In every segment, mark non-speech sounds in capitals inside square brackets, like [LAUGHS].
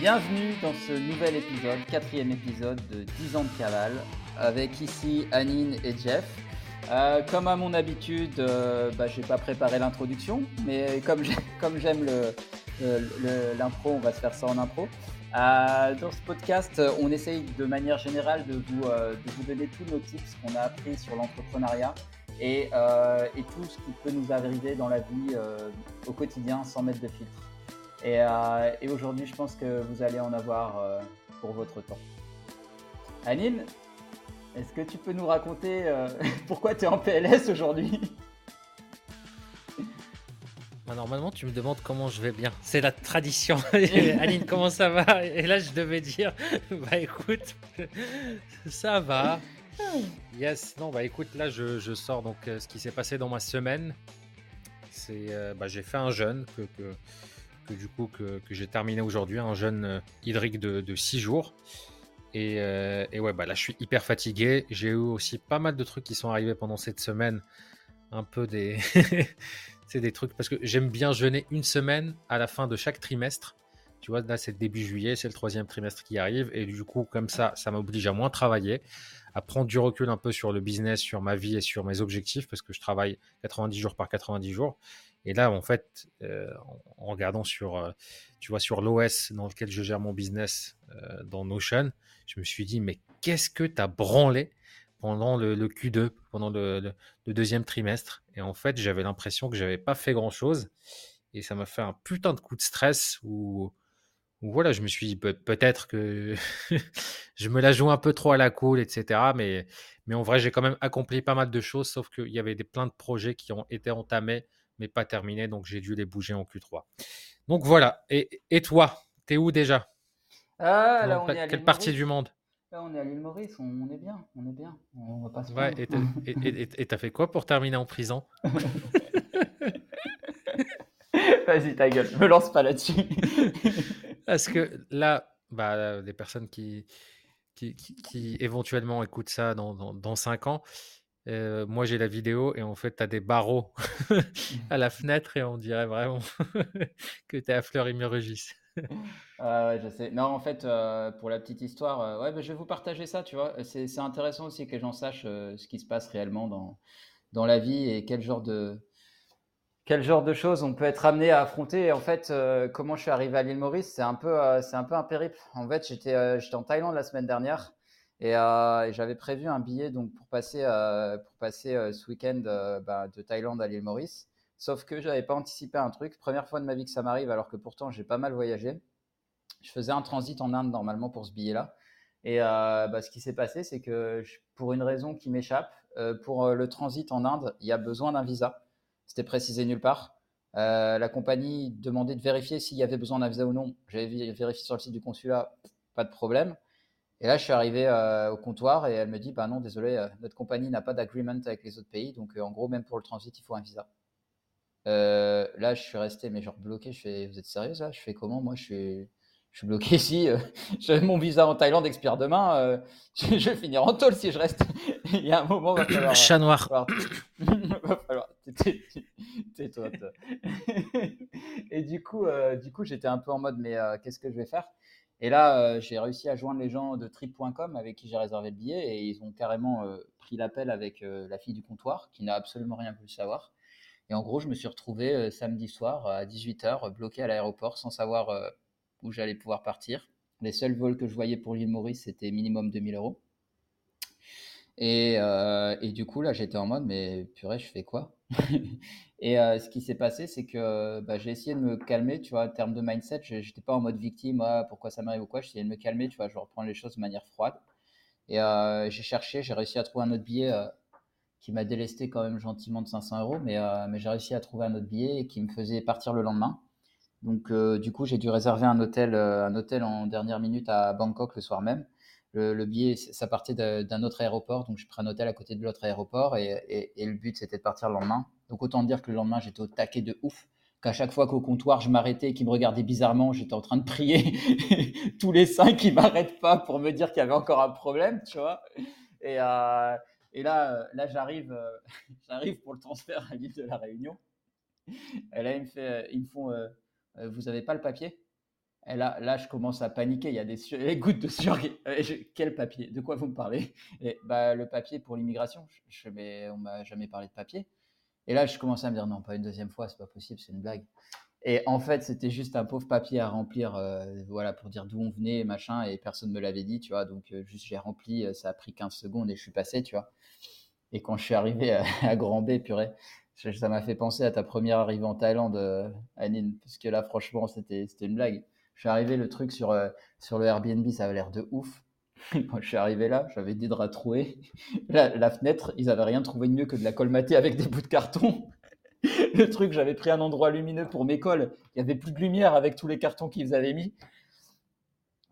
Bienvenue dans ce nouvel épisode, quatrième épisode de 10 ans de cavale, avec ici Anine et Jeff. Euh, comme à mon habitude, euh, bah, je n'ai pas préparé l'introduction, mais comme [LAUGHS] j'aime l'impro, on va se faire ça en impro. Euh, dans ce podcast, on essaye de manière générale de vous, de vous donner tous nos tips qu'on a appris sur l'entrepreneuriat et, tout ce qui peut nous arriver dans la vie au quotidien sans mettre de filtre. Euh, et, aujourd'hui, je pense que vous allez en avoir euh, pour votre temps. Anine, est-ce que tu peux nous raconter euh, [LAUGHS] pourquoi tu es en PLS aujourd'hui? Bah, Normalement, tu me demandes comment je vais bien. C'est la tradition. [LAUGHS] Aline, comment ça va? Et là, je devais dire, [LAUGHS] bah écoute, ça va. Yes, non, bah écoute, là, je, sors donc ce qui s'est passé dans ma semaine. C'est, bah, j'ai fait un jeûne que, que que du coup que, j'ai terminé aujourd'hui, un jeûne euh, hydrique de 6 jours. Euh, et, ouais, bah là je suis hyper fatigué. J'ai eu aussi pas mal de trucs qui sont arrivés pendant cette semaine. Un peu des. [LAUGHS] c'est des trucs parce que j'aime bien jeûner une semaine à la fin de chaque trimestre. Tu vois, là c'est le début juillet, c'est le troisième trimestre qui arrive. Et du coup, comme ça, ça m'oblige à moins travailler, à prendre du recul un peu sur le business, sur ma vie et sur mes objectifs parce que je travaille 90 jours par 90 jours. Et là, en fait, euh, en, regardant sur, euh, tu vois, sur l'OS dans lequel je gère mon business euh, dans Notion, je me suis dit, mais qu'est-ce que tu as branlé pendant le, Q2, pendant le, deuxième trimestre? Et en fait, j'avais l'impression que j'avais pas fait grand-chose. Et ça m'a fait un putain de coup de stress où, voilà, je me suis dit, peut-être que [LAUGHS] je me la joue un peu trop à la cool, etc. Mais, en vrai, j'ai quand même accompli pas mal de choses, sauf qu'il y avait des, plein de projets qui ont été entamés mais pas terminé, donc j'ai dû les bouger en Q3. Donc voilà. Et, et toi, t'es où déjà? Ah, là, on est à Quelle partie du monde? Là, on est à l'île Maurice, on, est bien, on est bien. On va pas se ouais, et t'as fait quoi pour terminer en prison? [LAUGHS] Vas-y, ta gueule, me lance pas là-dessus. [LAUGHS] Parce que là, bah, les personnes qui, qui, qui, éventuellement écoutent ça dans, dans, dans 5 ans, euh, moi, j'ai la vidéo et en fait, tu as des barreaux [LAUGHS] à la fenêtre et on dirait vraiment [LAUGHS] que tu es à Fleury-Mérogis. ah ouais, je sais. Non, en fait, euh, pour la petite histoire, euh, ouais, bah, je vais vous partager ça, tu vois. C'est intéressant aussi que les gens sachent ce qui se passe réellement dans, dans la vie et quel genre de, quel genre de choses on peut être amené à affronter. Et en fait, comment je suis arrivé à l'île Maurice, c'est un, peu, c'est un peu un périple. En fait, j'étais j'étais en Thaïlande la semaine dernière euh, et, j'avais prévu un billet donc pour passer, euh, pour passer euh, ce week-end bah, de Thaïlande à l'île Maurice. Sauf que je n'avais pas anticipé un truc. Première fois de ma vie que ça m'arrive, alors que pourtant j'ai pas mal voyagé. Je faisais un transit en Inde normalement pour ce billet-là. Et bah, ce qui s'est passé, c'est que pour une raison qui m'échappe, pour le transit en Inde, il y a besoin d'un visa. C'était précisé nulle part. la compagnie demandait de vérifier s'il y avait besoin d'un visa ou non. J'avais vérifié sur le site du consulat, pas de problème. Et là, je suis arrivé euh, au comptoir et elle me dit Bah non, désolé, euh, notre compagnie n'a pas d'agreement avec les autres pays. Donc, euh, en gros, même pour le transit, il faut un visa. là, je suis resté, mais genre bloqué. Je fais Vous êtes sérieuse là Je fais comment? Moi, je suis, je suis bloqué [LAUGHS] ici. mon visa en Thaïlande expire demain. [LAUGHS] Je, vais finir en tôle si je reste. [LAUGHS] il y a un moment, va falloir. Chat noir. va falloir. Tais-toi. et du coup, du coup j'étais un peu en mode Mais qu'est-ce que je vais faire? Et là, euh, j'ai réussi à joindre les gens de trip.com avec qui j'ai réservé le billet et ils ont carrément euh, pris l'appel avec euh, la fille du comptoir qui n'a absolument rien voulu savoir. Et en gros, je me suis retrouvé samedi soir à 18h bloqué à l'aéroport sans savoir où j'allais pouvoir partir. Les seuls vols que je voyais pour l'île Maurice, c'était minimum 2000 euros. Et, et, du coup, là, j'étais en mode, mais purée, je fais quoi? [LAUGHS] Et euh, ce qui s'est passé, c'est que bah, j'ai essayé de me calmer, tu vois, en termes de mindset, je n'étais pas en mode victime, ah, pourquoi ça m'arrive ou quoi, j'essayais de me calmer, tu vois, je reprends les choses de manière froide. Et euh, j'ai cherché, j'ai réussi à trouver un autre billet euh, qui m'a délesté quand même gentiment de 500 euros, mais, mais j'ai réussi à trouver un autre billet qui me faisait partir le lendemain. Donc, du coup, j'ai dû réserver un hôtel, un hôtel en dernière minute à Bangkok le soir même. Le, billet, ça partait d'un autre aéroport, donc j'ai pris un hôtel à côté de l'autre aéroport et, le but c'était de partir le lendemain. Donc autant dire que le lendemain j'étais au taquet de ouf, qu'à chaque fois qu'au comptoir je m'arrêtais et me regardaient bizarrement, j'étais en train de prier [LAUGHS] tous les cinq qui m'arrêtent pas pour me dire qu'il y avait encore un problème, tu vois. Et, euh, et là, là j'arrive, euh, [LAUGHS] j'arrive pour le transfert à l'île de la Réunion. Et là ils me, fait, font, euh, vous avez pas le papier? Et là, je commence à paniquer. Il y a des, des [LAUGHS] gouttes de sueur. Euh, Quel papier De quoi vous me parlez? Bah, le papier pour l'immigration. Je, je on m'a jamais parlé de papier. Et là, je commence à me dire non, pas une deuxième fois, c'est pas possible, c'est une blague. Et en fait, c'était juste un pauvre papier à remplir, euh, voilà, pour dire d'où on venait, machin, et personne me l'avait dit, tu vois. Donc, euh, juste, j'ai rempli, ça a pris 15 secondes et je suis passé, tu vois. Et quand je suis arrivé à, [LAUGHS] à Grand B, purée, ça m'a fait penser à ta première arrivée en Thaïlande, Anine, parce que là, franchement, c'était une blague. Je suis arrivé, le truc sur, euh, sur le Airbnb, ça avait l'air de ouf. [LAUGHS] Quand je suis arrivé là, j'avais des draps troués. [LAUGHS] La, fenêtre, ils avaient rien trouvé de mieux que de la colmater avec des bouts de carton. [LAUGHS] Le truc, j'avais pris un endroit lumineux pour mes cols. Il y avait plus de lumière avec tous les cartons qu'ils avaient mis.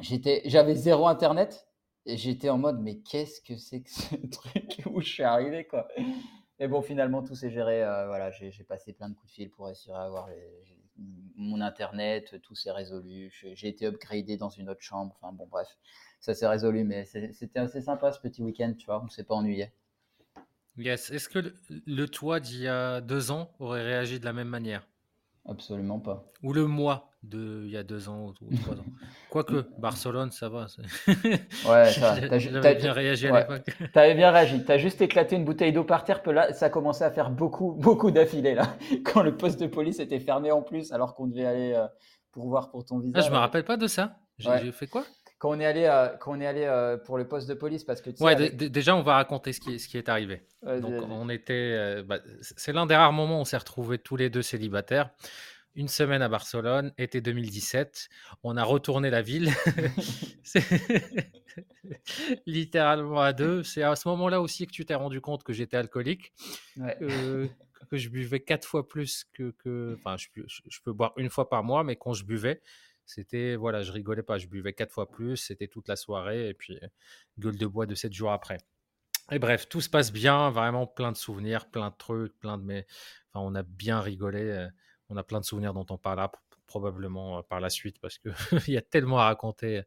J'avais zéro internet et j'étais en mode, mais qu'est-ce que c'est que ce truc où je suis arrivé, quoi? Et bon, finalement, tout s'est géré. euh, voilà, j'ai passé plein de coups de fil pour essayer d'avoir les- mon internet, tout s'est résolu. J'ai été upgradé dans une autre chambre. Enfin, bon, bref, ça s'est résolu, mais c'était assez sympa ce petit week-end, tu vois. On s'est pas ennuyé. Yes. Est-ce que le, le toi d'il y a deux ans aurait réagi de la même manière? Absolument pas. Ou le moi d'il y a deux ans ou, trois ans [LAUGHS] Quoique, Barcelone, ça va. Ouais, ça va. [LAUGHS] J'avais bien réagi à ouais. l'époque. [LAUGHS] T'avais bien réagi. T'as juste éclaté une bouteille d'eau par terre. Puis là, ça commençait à faire beaucoup, beaucoup d'affilés là. Quand le poste de police était fermé en plus, alors qu'on devait aller euh, pour voir pour ton visa. Ah, je me rappelle pas de ça. J'ai Ouais. j'ai fait quoi? Quand on est allé, euh, quand on est allé euh, pour le poste de police, parce que tu sais, Ouais, avec- déjà, on va raconter ce qui, ce qui est arrivé. Donc, on était. euh, bah, c'est l'un des rares moments où on s'est retrouvés tous les deux célibataires. Une semaine à Barcelone, été 2017. On a retourné la ville. [LAUGHS] [LAUGHS] C'est- Littéralement à deux. C'est à ce moment-là aussi que tu t'es rendu compte que j'étais alcoolique, Ouais. que, que je buvais quatre fois plus que. que- Enfin, je peux boire une fois par mois, mais quand je buvais, c'était. Voilà, je rigolais pas. Je buvais quatre fois plus. C'était toute la soirée. Et puis, gueule de bois de sept jours après. Et bref, tout se passe bien, vraiment plein de souvenirs, plein de trucs, plein de mais enfin on a bien rigolé, euh, on a plein de souvenirs dont on parlera probablement euh, par la suite parce que [LAUGHS] il y a tellement à raconter euh,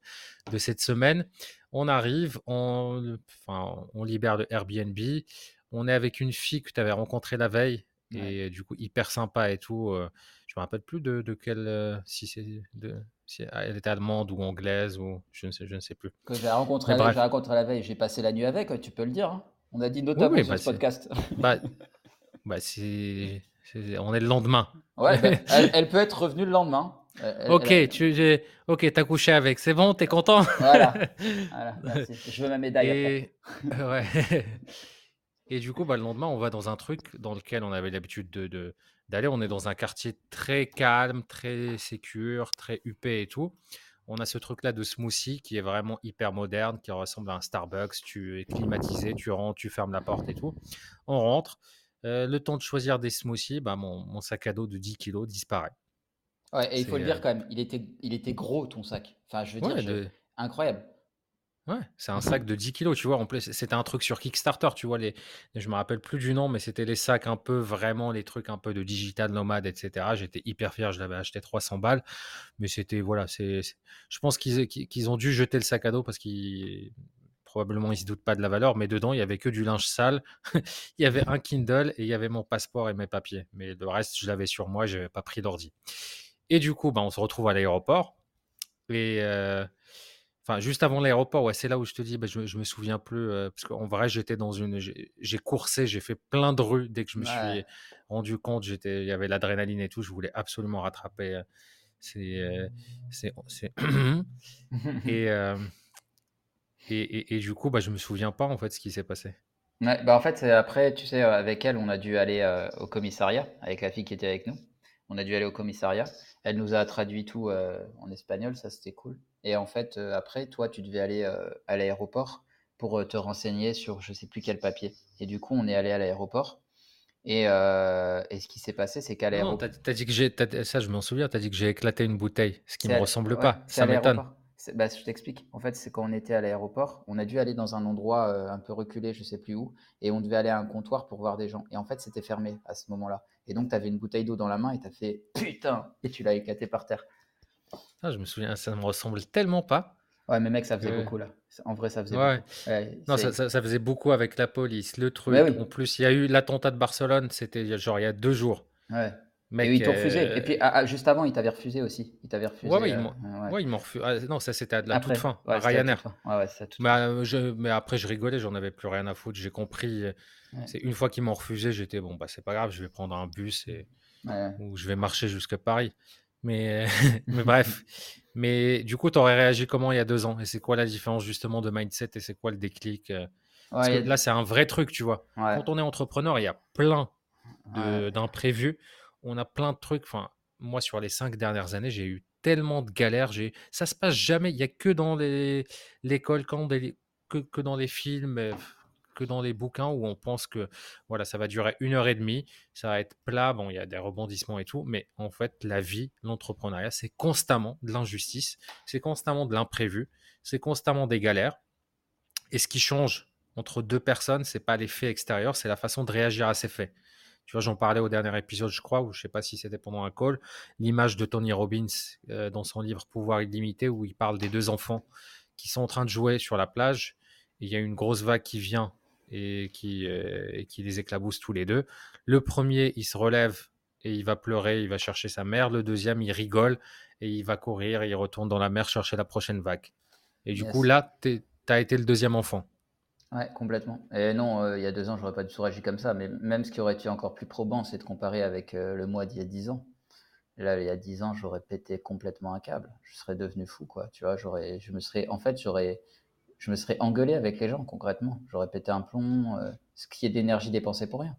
de cette semaine. On arrive, on enfin on libère le Airbnb, on est avec une fille que tu avais rencontrée la veille Ouais. et du coup hyper sympa et tout. je me rappelle plus de, de quelle si c'est de si elle était allemande ou anglaise ou je ne sais je ne sais plus. Que j'ai rencontré, la- bref. j'ai rencontré la veille. J'ai passé la nuit avec. Tu peux le dire. hein. On a dit notamment oui, sur bah, ce podcast. [LAUGHS] Bah, bah c'est, on est le lendemain. Ouais, bah, [LAUGHS] elle, elle peut être revenue le lendemain. Elle- Ok, elle- tu, j'ai- ok, t'as couché avec, c'est bon, t'es content? Voilà. [LAUGHS] Voilà, merci. Je veux ma médaille après. Et, ouais. Et du coup, bah, le lendemain, on va dans un truc dans lequel on avait l'habitude de, d'aller. On est dans un quartier très calme, très sécure, très huppé et tout. On a ce truc-là de smoothie qui est vraiment hyper moderne, qui ressemble à un Starbucks. Tu es climatisé, tu rentres, tu fermes la porte et tout. On rentre. Euh, le temps de choisir des smoothies, bah, mon, mon sac à dos de 10 kilos disparaît. Ouais, et il faut le dire euh, quand même. Il était, il était gros ton sac. Enfin, je veux dire, Ouais, je- de- incroyable. C'est un sac de 10 kilos, tu vois. En plus, c'était un truc sur Kickstarter, tu vois. Les, je me rappelle plus du nom, mais c'était les sacs un peu, vraiment, les trucs un peu de digital nomade, etc. J'étais hyper fier, je l'avais acheté 300 balles. Mais c'était, voilà, c'est, je pense qu'ils ont dû jeter le sac à dos parce qu'ils, probablement, ils se doutent pas de la valeur. Mais dedans, il y avait que du linge sale. [LAUGHS] il y avait un Kindle et il y avait mon passeport et mes papiers. Mais le reste, je l'avais sur moi, je n'avais pas pris d'ordi. Et du coup, bah, on se retrouve à l'aéroport. Et. euh, Enfin, juste avant l'aéroport, ouais, c'est là où je te dis, bah, je, je me souviens plus, euh, parce qu'en vrai, j'étais dans une, j'ai coursé, j'ai fait plein de rues dès que je me suis rendu compte, j'étais, il y avait l'adrénaline et tout, je voulais absolument rattraper. euh, C'est, euh, c'est, c'est- [CLEARS THROAT] [LAUGHS] et, euh, et, et, et du coup, bah, je me souviens pas en fait ce qui s'est passé. Ouais, bah en fait, c'est après, tu sais, avec elle, on a dû aller au commissariat, avec la fille qui était avec nous. On a dû aller au commissariat. Elle nous a traduit tout en espagnol, ça c'était cool. Et en fait, euh, après, toi, tu devais aller euh, à l'aéroport pour euh, te renseigner sur je sais plus quel papier. Et du coup, on est allé à l'aéroport. Et, euh, et ce qui s'est passé, c'est qu'à Non, l'aéroport. t'as, t'as dit que j'ai, t'as- ça, je m'en souviens, t'as dit que j'ai éclaté une bouteille, ce qui C'est me ressemble ouais, pas, ça m'étonne. Bah, je t'explique. En fait, c'est quand on était à l'aéroport, on a dû aller dans un endroit euh, un peu reculé, je sais plus où, et on devait aller à un comptoir pour voir des gens. Et en fait, c'était fermé à ce moment-là. Et donc, tu avais une bouteille d'eau dans la main et tu as fait putain, et tu l'as éclaté par terre. Ah, je me souviens, ça me ressemble tellement pas. Ouais, mais mec, ça faisait que- beaucoup là. En vrai, ça faisait Ouais. beaucoup. Ouais, Non, ça, ça- ça faisait beaucoup avec la police, le truc. Oui. En plus, il y a eu l'attentat de Barcelone, c'était genre il y a deux jours. ouais. et ils t'ont refusé. Et puis ah, ah, juste avant, ils t'avaient refusé aussi. Ils t'avaient refusé. Ouais, ouais, ils m'ont refusé. Ah, non, ça c'était à la toute fin, à Ryanair. mais, je... mais, après, je rigolais, j'en avais plus rien à foutre. J'ai compris. C'est une fois qu'ils m'ont refusé, j'étais bon, bah c'est pas grave, je vais prendre un bus et ou je vais marcher jusqu'à Paris. Mais, [LAUGHS] mais bref. Mais du coup, tu aurais réagi comment il y a deux ans? Et c'est quoi la différence justement de mindset et c'est quoi le déclic Parce que là, c'est un vrai truc, tu vois. Quand on est entrepreneur, il y a plein d'imprévus on a plein de trucs. Enfin, moi, sur les cinq dernières années, j'ai eu tellement de galères. J'ai, ça se passe jamais. Il y a que dans l'école, quand que, que, dans les films, euh, que dans les bouquins où on pense que voilà, ça va durer une heure et demie, ça va être plat. Bon, il y a des rebondissements et tout, mais en fait, la vie, l'entrepreneuriat, c'est constamment de l'injustice, c'est constamment de l'imprévu, c'est constamment des galères. Et ce qui change entre deux personnes, c'est pas les faits extérieurs, c'est la façon de réagir à ces faits. Tu vois, j'en parlais au dernier épisode, je crois, ou je sais pas si c'était pendant un call, l'image de Tony Robbins euh, dans son livre Pouvoir illimité, où il parle des deux enfants qui sont en train de jouer sur la plage. il y a une grosse vague qui vient et qui, euh, qui les éclabousse tous les deux. Le premier, il se relève et il va pleurer, il va chercher sa mère. Le deuxième, il rigole et il va courir et il retourne dans la mer chercher la prochaine vague. Et du coup, là, tu as été le deuxième enfant. Ouais, complètement. Et non, euh, il y a deux ans, j'aurais pas du tout réagi comme ça. Mais même ce qui aurait été encore plus probant, c'est de comparer avec euh, le mois d'il y a dix ans. Là, il y a dix ans, j'aurais pété complètement un câble. Je serais devenu fou, quoi. Tu vois, j'aurais, je me serais, en fait, j'aurais, je me serais engueulé avec les gens, concrètement. J'aurais pété un plomb. Euh, ce qui est d'énergie dépensée pour rien.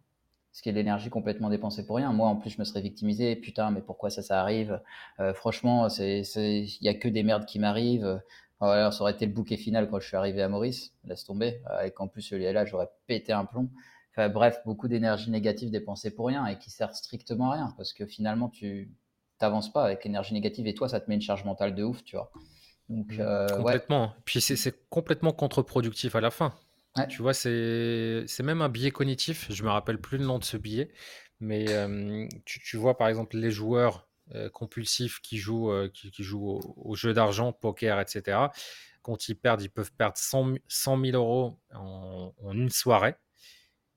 Ce qui est de l'énergie complètement dépensée pour rien. Moi, en plus, je me serais victimisé. Putain, mais pourquoi ça, ça arrive? Franchement, c'est, il y a que des merdes qui m'arrivent. Alors, ça aurait été le bouquet final quand je suis arrivé à Maurice, laisse tomber. Euh, et qu'en plus, celui-là, j'aurais pété un plomb. Bref, beaucoup d'énergie négative dépensée pour rien et qui sert strictement à rien parce que finalement, tu t'avances pas avec l'énergie négative et toi, ça te met une charge mentale de ouf, tu vois. Donc, mmh. euh, complètement. Puis c'est complètement contre-productif à la fin. Tu vois, c'est même un biais cognitif. Je me rappelle plus le nom de ce biais, mais euh, tu, tu, vois par exemple les joueurs euh, compulsifs qui jouent, euh, qui, jouent au, jeu d'argent, poker, etc. Quand ils perdent, ils peuvent perdre 100, 000 euros en, une soirée.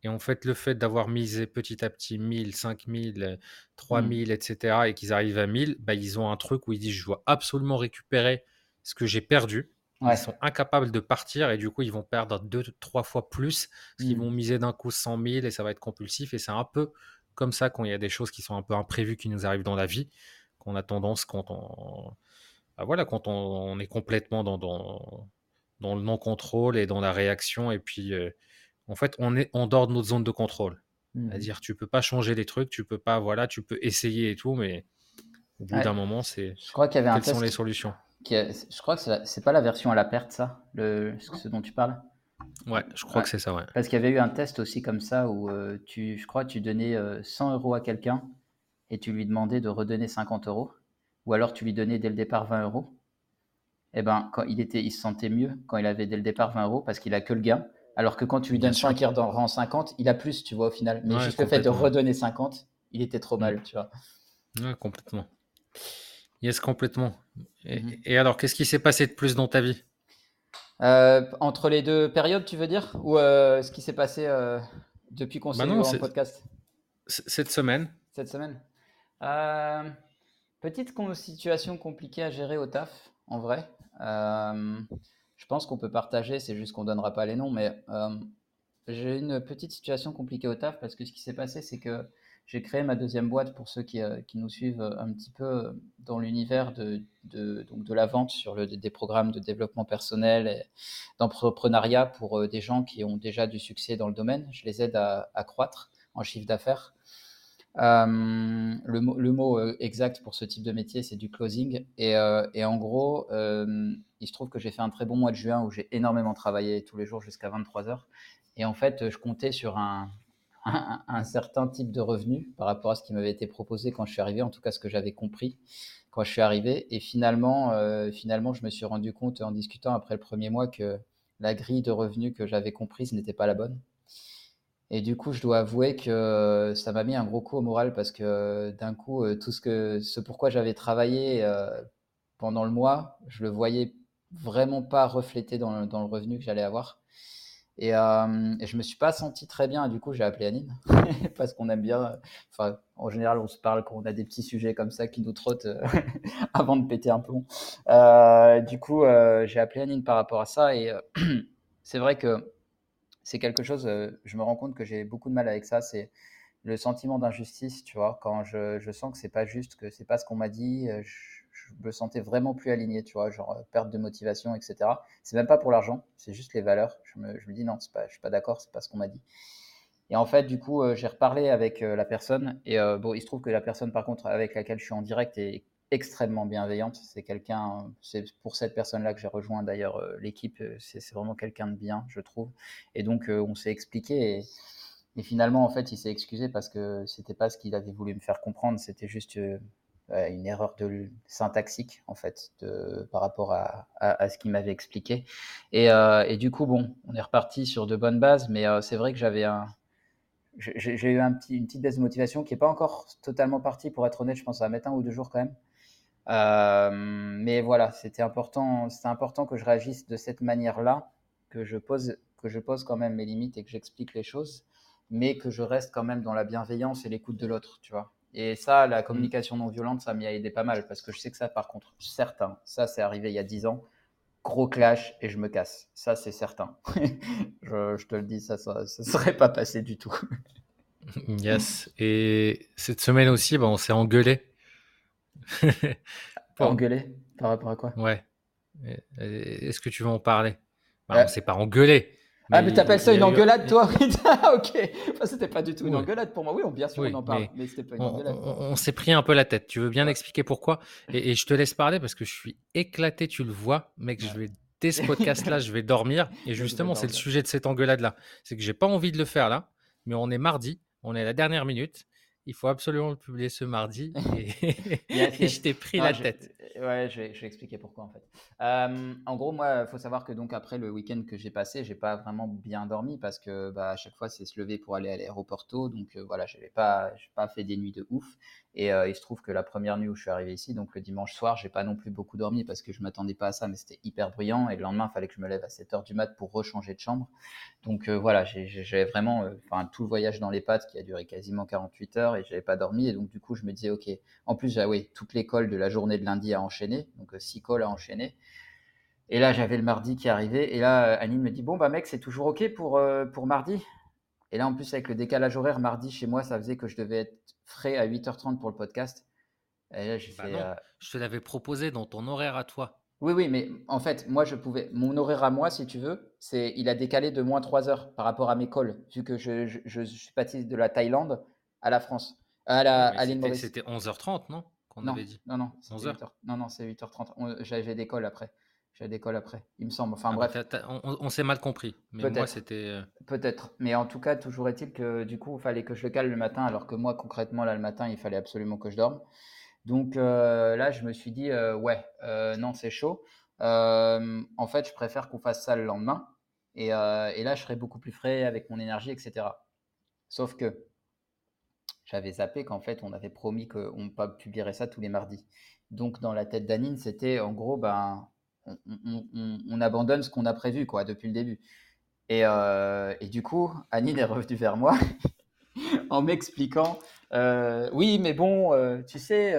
Et en fait, le fait d'avoir misé petit à petit 1000, 5000, 3000, etc., et qu'ils arrivent à 1000, bah, ils ont un truc où ils disent Je dois absolument récupérer ce que j'ai perdu. Ils sont incapables de partir et du coup, ils vont perdre deux, trois fois plus. Parce qu'ils mmh. vont miser d'un coup 100 000 et ça va être compulsif. Et c'est un peu comme ça quand il y a des choses qui sont un peu imprévues qui nous arrivent dans la vie, qu'on a tendance quand on, bah voilà, quand on, est complètement dans, dans, dans le non-contrôle et dans la réaction, et puis euh, en fait, on est en dehors de notre zone de contrôle. Mmh C'est-à-dire, tu peux pas changer les trucs, tu peux pas, voilà, tu peux essayer et tout, mais au bout d'un moment, c'est. Je crois qu'il y avait Quelles un sont les solutions? Je crois que c'est pas la version à la perte, ça, le... ce dont tu parles? Ouais, je crois que c'est ça, ouais. Parce qu'il y avait eu un test aussi comme ça où euh, tu, je crois, tu donnais 100 euh, euros à quelqu'un et tu lui demandais de redonner 50 euros, ou alors tu lui donnais dès le départ 20 euros. Et eh ben, quand il était, il se sentait mieux quand il avait dès le départ 20 euros parce qu'il a que le gain. Alors que quand tu lui donnes 5 il rend 50, il a plus, tu vois, au final. Mais juste le fait de redonner 50, il était trop mal, mm. tu vois. Ouais, complètement. Yes, complètement. et mm-hmm. alors, qu'est-ce qui s'est passé de plus dans ta vie? Euh, entre les deux périodes, tu veux dire? Ou euh, ce qui s'est passé euh, depuis qu'on s'est bah en podcast? Cette semaine. Cette semaine. petite situation compliquée à gérer au taf, en vrai. je pense qu'on peut partager, c'est juste qu'on donnera pas les noms, mais j'ai une petite situation compliquée au taf parce que ce qui s'est passé, c'est que j'ai créé ma deuxième boîte pour ceux qui, euh, nous suivent euh, un petit peu euh, dans l'univers de, donc de la vente sur des programmes de développement personnel et d'entrepreneuriat pour des gens qui ont déjà du succès dans le domaine. Je les aide à, croître en chiffre d'affaires. le, mot, exact pour ce type de métier, c'est du closing. Et en gros, il se trouve que j'ai fait un très bon mois de juin où j'ai énormément travaillé tous les jours jusqu'à 23 heures. Et en fait, je comptais sur un, un, certain type de revenu par rapport à ce qui m'avait été proposé quand je suis arrivé, en tout cas ce que j'avais compris quand je suis arrivé. Et finalement, euh, finalement, je me suis rendu compte en discutant après le premier mois que la grille de revenus que j'avais comprise n'était pas la bonne. Et du coup, je dois avouer que ça m'a mis un gros coup au moral parce que d'un coup, euh, tout ce que, ce pourquoi j'avais travaillé euh, pendant le mois, je le voyais vraiment pas reflété dans dans le revenu que j'allais avoir. Et, euh, et je me suis pas senti très bien. Du coup, j'ai appelé Anine [LAUGHS] parce qu'on aime bien. Enfin, en général, on se parle quand on a des petits sujets comme ça qui nous trottent euh, [LAUGHS] avant de péter un plomb. Euh, du coup, euh, j'ai appelé Anine par rapport à ça. Et [CLEARS THROAT] c'est vrai que c'est quelque chose. je me rends compte que j'ai beaucoup de mal avec ça. C'est le sentiment d'injustice, tu vois, quand je, je sens que c'est pas juste, que c'est pas ce qu'on m'a dit, je me sentais vraiment plus aligné, tu vois, genre euh, perte de motivation, etc. C'est même pas pour l'argent, c'est juste les valeurs. Je me, je me dis non, pas, je suis pas d'accord, c'est pas ce qu'on m'a dit. Et en fait, du coup, euh, j'ai reparlé avec euh, la personne et bon, il se trouve que la personne, par contre, avec laquelle je suis en direct est extrêmement bienveillante. C'est quelqu'un, c'est pour cette personne-là que j'ai rejoint d'ailleurs l'équipe. C'est vraiment quelqu'un de bien, je trouve. Et donc, on s'est expliqué et, et finalement, en fait, il s'est excusé parce que c'était pas ce qu'il avait voulu me faire comprendre. C'était juste une erreur de syntaxique, en fait, de, par rapport à, à, à ce qu'il m'avait expliqué. Et, euh, et du coup, bon, on est reparti sur de bonnes bases, mais euh, c'est vrai que j'avais un, j'ai eu petit, une petite baisse de motivation qui n'est pas encore totalement partie, pour être honnête. Je pense va mettre un ou deux jours quand même. Euh, mais voilà, c'était important, important que je réagisse de cette manière-là, que je pose, que je pose quand même mes limites et que j'explique les choses, mais que je reste quand même dans la bienveillance et l'écoute de l'autre, tu vois. Et ça, la communication non violente, ça m'y a aidé pas mal parce que je sais que ça, par contre, certain, ça, c'est arrivé il y a 10 ans, gros clash et je me casse. Ça, c'est certain. [LAUGHS] je, je te le dis, ça ne serait pas passé du tout. [LAUGHS] Yes. Et cette semaine aussi, bah, on s'est engueulé. [LAUGHS] Pas Bon, engueulé? Par rapport à quoi? Ouais. Est-ce que tu veux en parler? Bah, Euh, on s'est pas engueulé, Ah, mais t'appelles ça une eu. engueulade, toi? [LAUGHS] Ah, ok. Enfin, c'était pas du tout une Oui, engueulade pour moi. Oui, on- bien sûr, on en parle, mais mais c'était pas une on, engueulade. on- on s'est pris un peu la tête. Tu veux bien Ouais. expliquer pourquoi? Et, et je te laisse parler parce que je suis éclaté, tu le vois, mec. Je vais dès ce podcast-là, je vais dormir. [LAUGHS] Et justement, c'est le sujet de cette engueulade-là. C'est que j'ai pas envie de le faire là, mais on est mardi, on est à la dernière minute. Il faut absolument le publier ce mardi [LAUGHS] et, [LAUGHS] et je t'ai pris Non, la je, tête. ouais, je vais, je vais expliquer pourquoi en fait. Euh, en gros, moi, il faut savoir que donc après le week-end que j'ai passé, j'ai pas vraiment bien dormi parce que bah, à chaque fois c'est se lever pour aller à l'aéroport tôt, donc euh, voilà, j'avais pas, j'ai pas fait des nuits de ouf. Et euh, il se trouve que la première nuit où je suis arrivé ici, donc le dimanche soir, j'ai pas non plus beaucoup dormi parce que je m'attendais pas à ça, mais c'était hyper bruyant. Et le lendemain, il fallait que je me lève à 7 heures du mat pour rechanger de chambre. Donc euh, voilà, j'ai- vraiment enfin, tout le voyage dans les pattes qui a duré quasiment 48 heures et j'avais pas dormi. Et donc du coup, je me disais, ok, en plus, j'avais toute l'école de la journée de lundi à enchaîner, donc euh, six calls à enchaîner. Et là, j'avais le mardi qui arrivait. Et là, Anine me dit, bon, bah mec, c'est toujours ok pour, euh, pour mardi. Et là, en plus, avec le décalage horaire, mardi chez moi, ça faisait que je devais être frais à 8h30 pour le podcast. Et là, j'ai Bah fait, non, euh, je te l'avais proposé dans ton horaire à toi. oui, oui, mais en fait, moi, je pouvais. Mon horaire à moi, si tu veux, c'est, il a décalé de moins 3 heures par rapport à mes calls, vu que je, je, je suis parti de la Thaïlande à la France, à la, à l'île c'était Maurice. c'était 11h30, non? Qu'on Non, avait dit? non, non, c'était 11h? 8 heures. Non, non, c'est 8h30. On- J'avais des calls après. J'avais calls après, il me semble. Enfin Ah bah bref, t'as- on, on- on s'est mal compris. Mais moi, peut-être, c'était. euh, peut-être. Mais en tout cas, toujours est-il que du coup, il fallait que je le cale le matin, alors que moi, concrètement, là, le matin, il fallait absolument que je dorme. Donc euh, là, je me suis dit, euh, ouais, euh, non, c'est chaud. En fait, je préfère qu'on fasse ça le lendemain. Et, et là, je serai beaucoup plus frais avec mon énergie, etc. Sauf que j'avais zappé qu'en fait, on avait promis qu'on pas publierait ça tous les mardis. Donc, dans la tête d'Anine, c'était en gros, ben, on, on- on- on abandonne ce qu'on a prévu, quoi, depuis le début. Et, euh, du coup, Anine est revenue vers moi [LAUGHS] en m'expliquant, euh, oui, mais bon, euh, tu sais,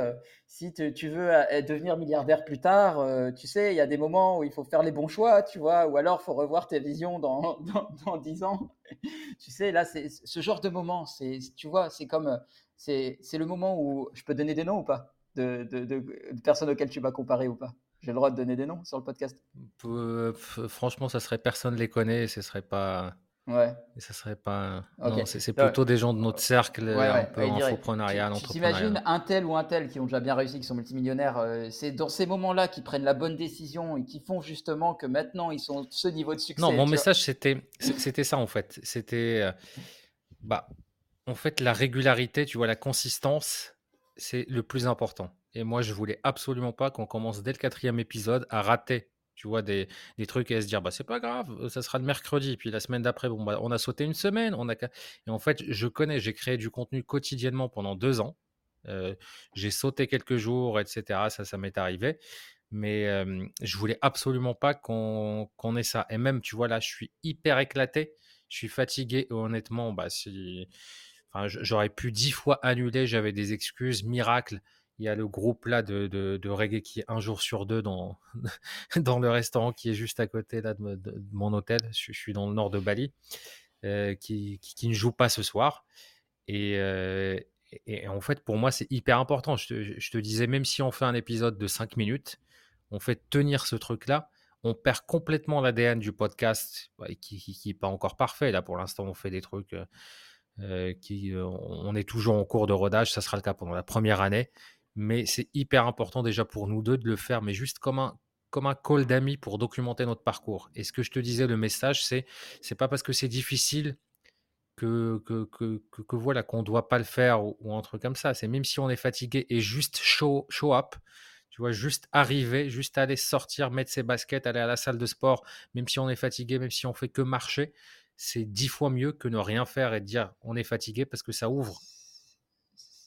si tu veux euh, devenir milliardaire plus tard, euh, tu sais, il y a des moments où il faut faire les bons choix, tu vois, ou alors il faut revoir tes visions dans, [LAUGHS] dans, dans 10 ans. [LAUGHS] Tu sais, là, c'est ce genre de moment, c'est, tu vois, c'est comme, euh, c'est, c'est le moment où je peux donner des noms ou pas? De, de, de, personnes auxquelles tu m'as comparé ou pas? J'ai le droit de donner des noms sur le podcast. franchement, ça serait personne les connaît ce serait pas. Ouais, Et ça serait pas. Non, c'est plutôt des gens de notre cercle, ouais, euh, un ouais, peu infoprenariat, Tu t'imagines un tel ou un tel qui ont déjà bien réussi, qui sont multimillionnaires, euh, c'est dans ces moments-là qu'ils prennent la bonne décision et qui font justement que maintenant ils sont ce niveau de Non, succès, mon tu vois. message, c'était c'était ça en fait. C'était. euh, Bah, en fait, la régularité, tu vois, la consistance, c'est le plus important. Et moi, je voulais absolument pas qu'on commence dès le quatrième épisode à rater, tu vois, des, des trucs et se dire, bah, c'est pas grave, ça sera le mercredi. Puis la semaine d'après, bah, on a sauté une semaine. On a... Et en fait, je connais, j'ai créé du contenu quotidiennement pendant deux ans. J'ai sauté quelques jours, etc. Ça, ça m'est arrivé. Mais je voulais absolument pas qu'on ait ça. Et même, tu vois, là, je suis hyper éclaté. Je suis fatigué. Honnêtement, bah, j'aurais pu dix fois annuler. J'avais des excuses, miracle. Il y a le groupe là de, reggae qui est un jour sur deux dans, [LAUGHS] le restaurant qui est juste à côté de, mon hôtel. Je, suis dans le nord de Bali, euh, qui, ne joue pas ce soir. Et, euh, et, en fait, pour moi, c'est hyper important. Je te, disais, même si on fait un épisode de 5 minutes, on fait tenir ce truc-là. On perd complètement l'ADN du podcast qui n'est pas encore parfait. Là, pour l'instant, on fait des trucs euh, qui. On est toujours en cours de rodage. Ça sera le cas pendant la première année. Mais c'est hyper important déjà pour nous deux de le faire, mais juste comme un, comme un call d'amis pour documenter notre parcours. Et ce que je te disais, le message, c'est c'est pas parce que c'est difficile que, que, que, que, voilà qu'on doit pas le faire ou, ou, un truc comme ça. C'est même si on est fatigué et juste show, show up, tu vois, juste arriver, juste aller sortir, mettre ses baskets, aller à la salle de sport, même si on est fatigué, même si on fait que marcher, c'est dix fois mieux que ne rien faire et dire on est fatigué parce que ça ouvre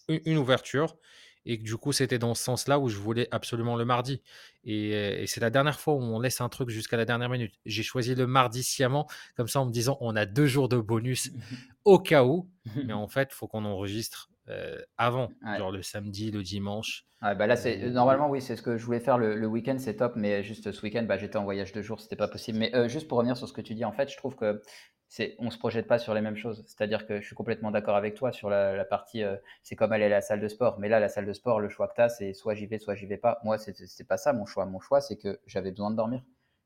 une, ouverture. Et du coup, c'était dans ce sens-là où je voulais absolument le mardi. Et, et c'est la dernière fois où on laisse un truc jusqu'à la dernière minute. J'ai choisi le mardi sciemment, comme ça en me disant on a deux jours de bonus [LAUGHS] au cas où. Mais [LAUGHS] en fait, il faut qu'on enregistre euh, avant, ouais. genre le samedi, le dimanche. Ah bah là, c'est normalement oui, c'est ce que je voulais faire le, le week-end, c'est top, mais juste ce week-end, bah, j'étais en voyage de jours, c'était pas possible. Mais euh, juste pour revenir sur ce que tu dis, en fait, je trouve que c'est, on se projette pas sur les mêmes choses. C'est-à-dire que je suis complètement d'accord avec toi sur la, partie, euh, c'est comme aller à la salle de sport. Mais là, la salle de sport, le choix que tu as, c'est soit j'y vais, soit j'y vais pas. Moi, c'est, c'est pas ça mon choix. Mon choix, c'est que j'avais besoin de dormir.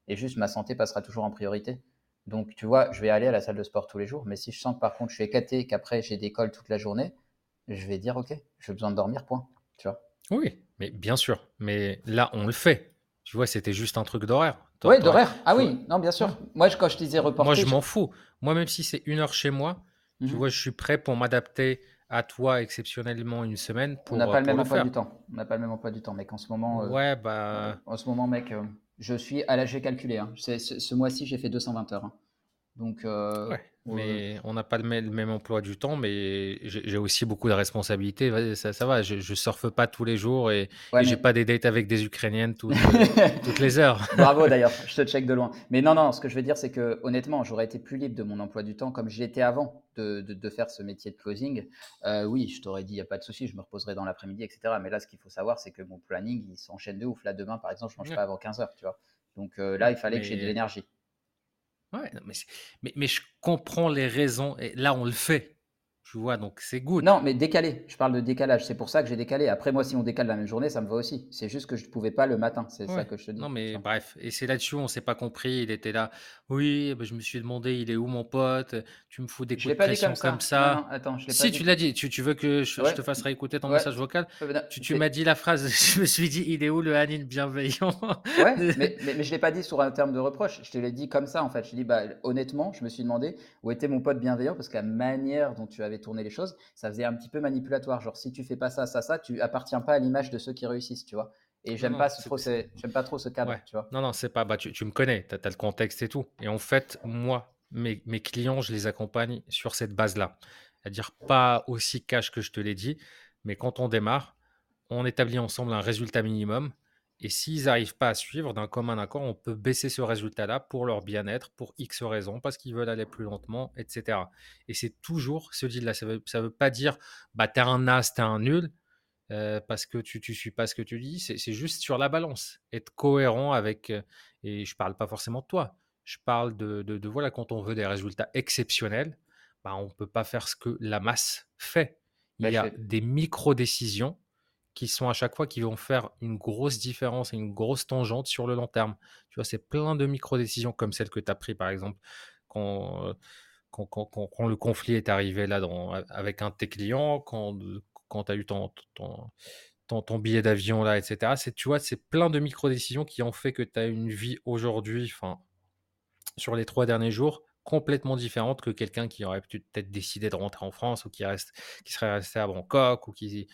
Et juste, ma santé passera toujours en priorité. Donc, tu vois, je vais aller à la salle de sport tous les jours. Mais si je sens que par contre, je suis éclaté, qu'après, j'ai des cols toute la journée, je vais dire, OK, j'ai besoin de dormir, point. Tu vois? Oui, mais bien sûr. Mais là, on le fait. Tu vois, c'était juste un truc d'horaire. Oui, d'horaire. Ah oui, non, bien sûr. Moi, quand je disais reporter. Moi, je m'en fous. Moi, même si c'est une heure chez moi, mm -hmm. tu vois, je suis prêt pour m'adapter à toi exceptionnellement une semaine. Pour, on n'a pas le même emploi du temps. On n'a pas le même emploi du temps, mec. En ce moment. Euh, ouais, bah. En ce moment, mec, euh, je suis à l'âge calculé. Hein. Ce, ce mois-ci, j'ai fait 220 heures. Hein. Donc. Euh, ouais. Mais on n'a pas le même emploi du temps, mais j'ai aussi beaucoup de responsabilités. Ça, ça va, je, je surfe pas tous les jours et, ouais, et j'ai pas des dates avec des Ukrainiennes toutes, [LAUGHS] toutes les heures. [LAUGHS] Bravo d'ailleurs, je te check de loin. Mais non, non, ce que je veux dire, c'est que honnêtement, j'aurais été plus libre de mon emploi du temps comme j'étais avant de, de, de, faire ce métier de closing. Euh, oui, je t'aurais dit, il n'y a pas de souci, je me reposerai dans l'après-midi, etc. Mais là, ce qu'il faut savoir, c'est que mon planning, il s'enchaîne de ouf. Là, demain, par exemple, je mange ouais. pas avant 15 heures, tu vois. Donc euh, là, il fallait mais... que j'ai de l'énergie. Ouais, mais, mais, mais, je comprends les raisons. Et là, on le fait. Tu vois, donc c'est good. Non, mais décalé. Je parle de décalage. C'est pour ça que j'ai décalé. Après, moi, si on décale la même journée, ça me va aussi. C'est juste que je ne pouvais pas le matin. C'est ouais. ça que je te dis. Non, mais bref. Et c'est là-dessus, on ne s'est pas compris. Il était là. Oui, bah, je me suis demandé, il est où mon pote? Tu me fous des coups de pression comme ça. Comme ça. Non, non, attends, je si, tu l'as dit. Tu, tu, veux que je, ouais. je, te fasse réécouter ton ouais. message vocal? Tu, tu m'as dit la phrase. [LAUGHS] Je me suis dit, il est où le Hanine bienveillant? Ouais, [LAUGHS] mais, mais, mais, je ne l'ai pas dit sur un terme de reproche. Je te l'ai dit comme ça, en fait. Je dis, bah, honnêtement, je me suis demandé où était mon pote bienveillant parce que la manière dont tu avais tourné les choses, ça faisait un petit peu manipulatoire. Genre, si tu fais pas ça, ça, ça, tu appartiens pas à l'image de ceux qui réussissent, tu vois. Et j'aime pas, trop, j'aime pas trop ce cadre, ouais. tu vois. Non, non, c'est pas. Bah, tu, tu, me connais, tu as, as, le contexte et tout. Et en fait, moi, mes, mes clients, je les accompagne sur cette base-là. C'est-à-dire pas aussi cash que je te l'ai dit, mais quand on démarre, on établit ensemble un résultat minimum. Et s'ils n'arrivent pas à suivre d'un commun accord, on peut baisser ce résultat-là pour leur bien-être, pour X raisons, parce qu'ils veulent aller plus lentement, etc. Et c'est toujours ce deal-là. Ça ne veut, pas dire, bah, t'es un as, t'es un nul, euh, parce que tu ne suis pas ce que tu dis. C'est juste sur la balance. Être cohérent avec, euh, et je ne parle pas forcément de toi, je parle de, de, de, voilà, quand on veut des résultats exceptionnels, bah, on ne peut pas faire ce que la masse fait. Il bah, y a fais... des micro-décisions qui sont à chaque fois qui vont faire une grosse différence et une grosse tangente sur le long terme. Tu vois, c'est plein de micro-décisions comme celle que tu as pris par exemple quand, quand, quand, quand, le conflit est arrivé là avec un de tes clients, quand, quand tu as eu ton, ton, ton, ton billet d'avion là, etc. C'est, tu vois, c'est plein de micro-décisions qui ont fait que tu as une vie aujourd'hui, enfin, sur les trois derniers jours, complètement différente que quelqu'un qui aurait peut-être décidé de rentrer en France ou qui, reste, qui serait resté à Bangkok ou qui,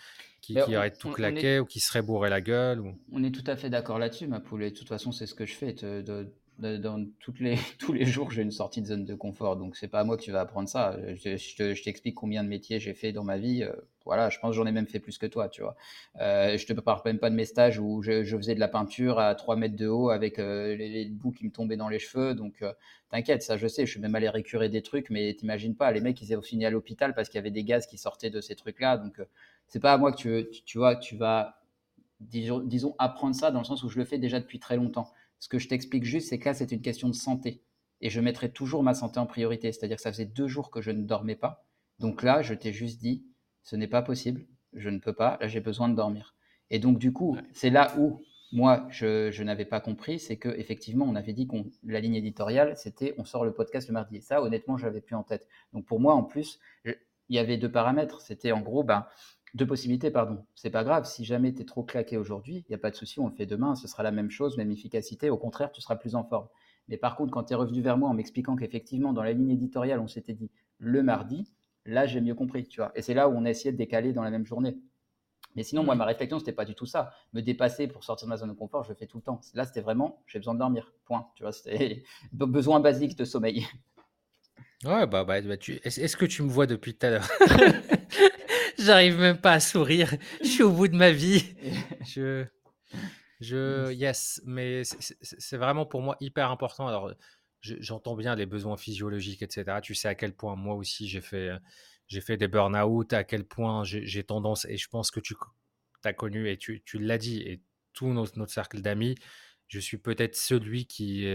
qui, qui on, aurait tout claqué est, ou qui serait bourré la gueule. Ou... On est tout à fait d'accord là-dessus, ma poule. Et de toute façon, c'est ce que je fais. De, de, de, dans toutes les, [LAUGHS] tous les jours, j'ai une sortie de zone de confort. Donc, c'est pas à moi que tu vas apprendre ça. Je, je, je t'explique combien de métiers j'ai fait dans ma vie. Voilà, je pense que j'en ai même fait plus que toi, tu vois. Euh, je te parle même pas de mes stages où je, faisais de la peinture à 3 mètres de haut avec euh, les, bouts qui me tombaient dans les cheveux. Donc, euh, t'inquiète, ça je sais, je suis même allé récurer des trucs, mais t'imagines pas, les mecs, ils ont fini à l'hôpital parce qu'il y avait des gaz qui sortaient de ces trucs-là. Donc, c'est pas à moi que tu, tu, vois, tu vas, disons, disons, apprendre ça dans le sens où je le fais déjà depuis très longtemps. Ce que je t'explique juste, c'est que là, c'est une question de santé. Et je mettrai toujours ma santé en priorité. C'est-à-dire que ça faisait deux jours que je ne dormais pas. Donc là, je t'ai juste dit, ce n'est pas possible, je ne peux pas, là j'ai besoin de dormir. Et donc du coup, c'est là où moi je, n'avais pas compris, c'est que effectivement on avait dit qu'on la ligne éditoriale c'était on sort le podcast le mardi. Et ça honnêtement j'avais plus en tête. Donc pour moi en plus il y avait deux paramètres, c'était en gros ben deux possibilités, pardon. C'est pas grave, si jamais tu es trop claqué aujourd'hui, il n'y a pas de souci, on le fait demain, ce sera la même chose, même efficacité, au contraire, tu seras plus en forme. Mais par contre, quand tu es revenu vers moi en m'expliquant qu'effectivement, dans la ligne éditoriale, on s'était dit le mardi, Là, j'ai mieux compris, tu vois. Et c'est là où on a essayé de décaler dans la même journée. Mais sinon, moi, ma réflexion, c'était pas du tout ça. Me dépasser pour sortir de ma zone de confort, je le fais tout le temps. Là, c'était vraiment, j'ai besoin de dormir. Point. Tu vois, c'était [LAUGHS] besoin basique de sommeil. Ouais, bah, bah, bah tu... est-ce que tu me vois depuis tout à l'heure? [LAUGHS] J'arrive même pas à sourire. Je suis au bout de ma vie. [LAUGHS] Je, je, yes, mais c'est vraiment pour moi hyper important. Alors, j'entends bien les besoins physiologiques, etc. Tu sais à quel point moi aussi j'ai fait, j'ai fait des burn-out, à quel point j'ai tendance, et je pense que tu as connu et tu, tu l'as dit, et tout notre, notre cercle d'amis, je suis peut-être celui qui,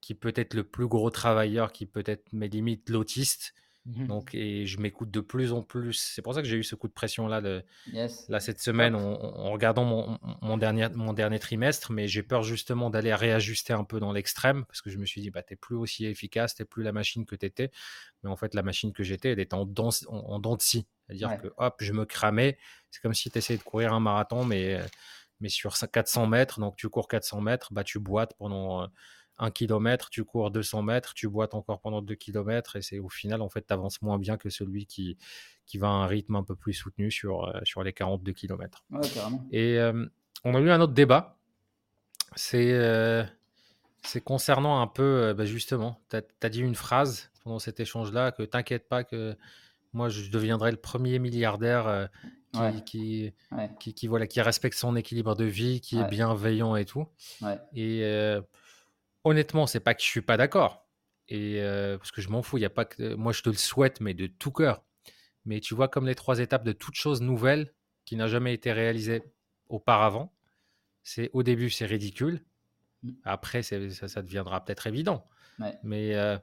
qui peut être le plus gros travailleur, qui peut être mes limites l'autiste. Mmh Donc, et je m'écoute de plus en plus. C'est pour ça que j'ai eu ce coup de pression là, de, là cette semaine en, regardant mon, mon, dernier, mon dernier trimestre. Mais j'ai peur justement d'aller réajuster un peu dans l'extrême parce que je me suis dit, bah, t'es plus aussi efficace, t'es plus la machine que t'étais. Mais en fait, la machine que j'étais, elle était en, dents en, dents de scie. C'est-à-dire que hop, je me cramais. C'est comme si tu essayais de courir un marathon, mais, mais sur 400 mètres. Donc, tu cours 400 mètres, bah, tu boites pendant un kilomètre, tu cours 200 mètres, tu boites encore pendant 2 kilomètres et c'est au final, en fait, tu avances moins bien que celui qui, qui va à un rythme un peu plus soutenu sur, euh, sur les 42 kilomètres. et euh, on a eu un autre débat. C'est euh, concernant un peu, bah, justement, tu as, dit une phrase pendant cet échange-là que t'inquiète pas que moi je deviendrai le premier milliardaire qui, qui, qui, voilà, qui respecte son équilibre de vie, qui est bienveillant et tout. Et honnêtement, c'est pas que je suis pas d'accord. Et euh, parce que je m'en fous, il y a pas que moi je te le souhaite, mais de tout cœur. Mais tu vois comme les trois étapes de toute chose nouvelle qui n'a jamais été réalisée auparavant. C'est au début c'est ridicule. Mmh. Après ça, ça, deviendra peut-être évident. Mais euh,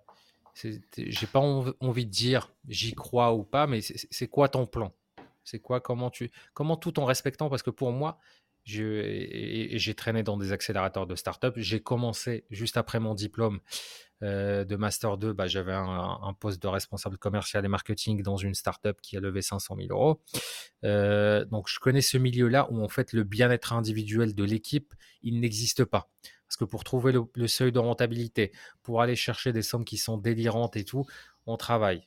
j'ai pas envie de dire j'y crois ou pas, mais c'est quoi ton plan? C'est quoi comment tu comment tout en respectant? Parce que pour moi j'ai traîné dans des accélérateurs de start-up. J'ai commencé juste après mon diplôme euh, de Master 2. Bah, J'avais un, poste de responsable commercial et marketing dans une start-up qui a levé 500 000 euros. Euh, donc, je connais ce milieu-là où en fait le bien-être individuel de l'équipe, il n'existe pas. Parce que pour trouver le, seuil de rentabilité, pour aller chercher des sommes qui sont délirantes et tout, on travaille.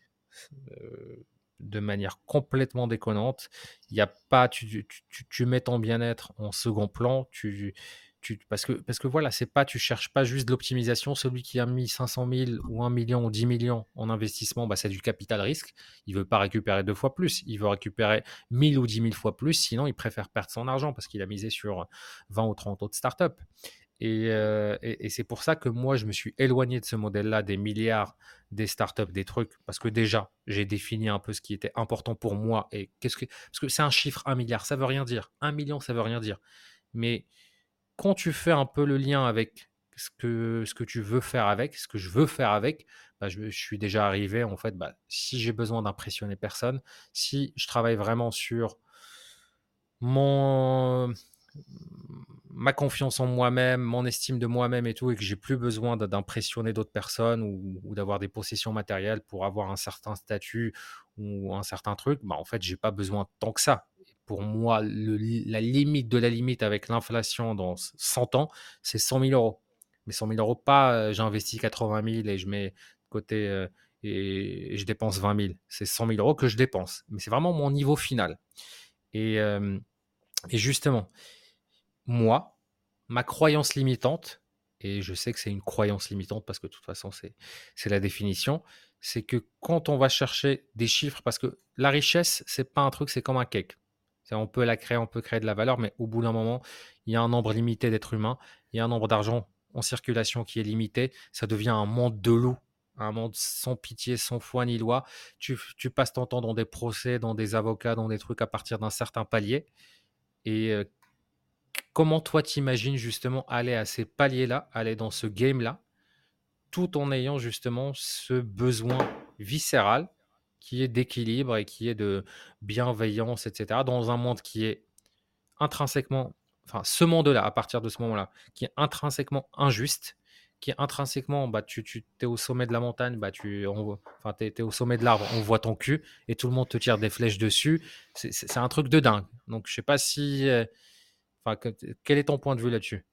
Euh, de manière complètement déconnante. Il a pas, tu, tu, mets ton bien-être en second plan. Tu, tu, parce que parce que voilà, c'est pas, tu cherches pas juste l'optimisation. Celui qui a mis 500 000 ou 1 million ou 10 millions en investissement, bah, c'est du capital risque. Il veut pas récupérer deux fois plus. Il veut récupérer 1000 ou 10 000 fois plus. Sinon, il préfère perdre son argent parce qu'il a misé sur 20 ou 30 autres startups. Euh, et, c'est pour ça que moi, je me suis éloigné de ce modèle-là, des milliards, des startups, des trucs, parce que déjà, j'ai défini un peu ce qui était important pour moi. Et qu'est-ce que, parce que c'est un chiffre, un milliard, ça veut rien dire. Un million, ça veut rien dire. Mais quand tu fais un peu le lien avec ce que, ce que tu veux faire avec, ce que je veux faire avec, bah, je, je, suis déjà arrivé, en fait, bah, si j'ai besoin d'impressionner personne, si je travaille vraiment sur mon ma confiance en moi-même, mon estime de moi-même et tout, et que j'ai plus besoin d'impressionner d'autres personnes ou, d'avoir des possessions matérielles pour avoir un certain statut ou un certain truc, bah en fait, j'ai pas besoin tant que ça. Pour moi, la limite de la limite avec l'inflation dans 100 ans, c'est 100 000 euros. Mais 100 000 euros, pas euh, j'ai investi 80 000 et je mets de côté euh, et, je dépense 20 000. C'est 100 000 euros que je dépense. Mais c'est vraiment mon niveau final. Et, euh, et justement, moi, ma croyance limitante, et je sais que c'est une croyance limitante parce que de toute façon, c'est la définition, c'est que quand on va chercher des chiffres, parce que la richesse, c'est pas un truc, c'est comme un cake. On peut la créer, on peut créer de la valeur, mais au bout d'un moment, il y a un nombre limité d'êtres humains, il y a un nombre d'argent en circulation qui est limité, ça devient un monde de loups, un monde sans pitié, sans foi ni loi. Tu, passes ton temps dans des procès, dans des avocats, dans des trucs à partir d'un certain palier. Et euh, comment toi t'imagines justement aller à ces paliers-là, aller dans ce game-là, tout en ayant justement ce besoin viscéral qui est d'équilibre et qui est de bienveillance, etc., dans un monde qui est intrinsèquement, enfin ce monde-là, à partir de ce moment-là, qui est intrinsèquement injuste, qui est intrinsèquement, bah, tu, tu es au sommet de la montagne, bah, tu, enfin, es, au sommet de l'arbre, on voit ton cul et tout le monde te tire des flèches dessus. C'est un truc de dingue. Donc, je sais pas si. Euh, quel est ton point de vue là-dessus?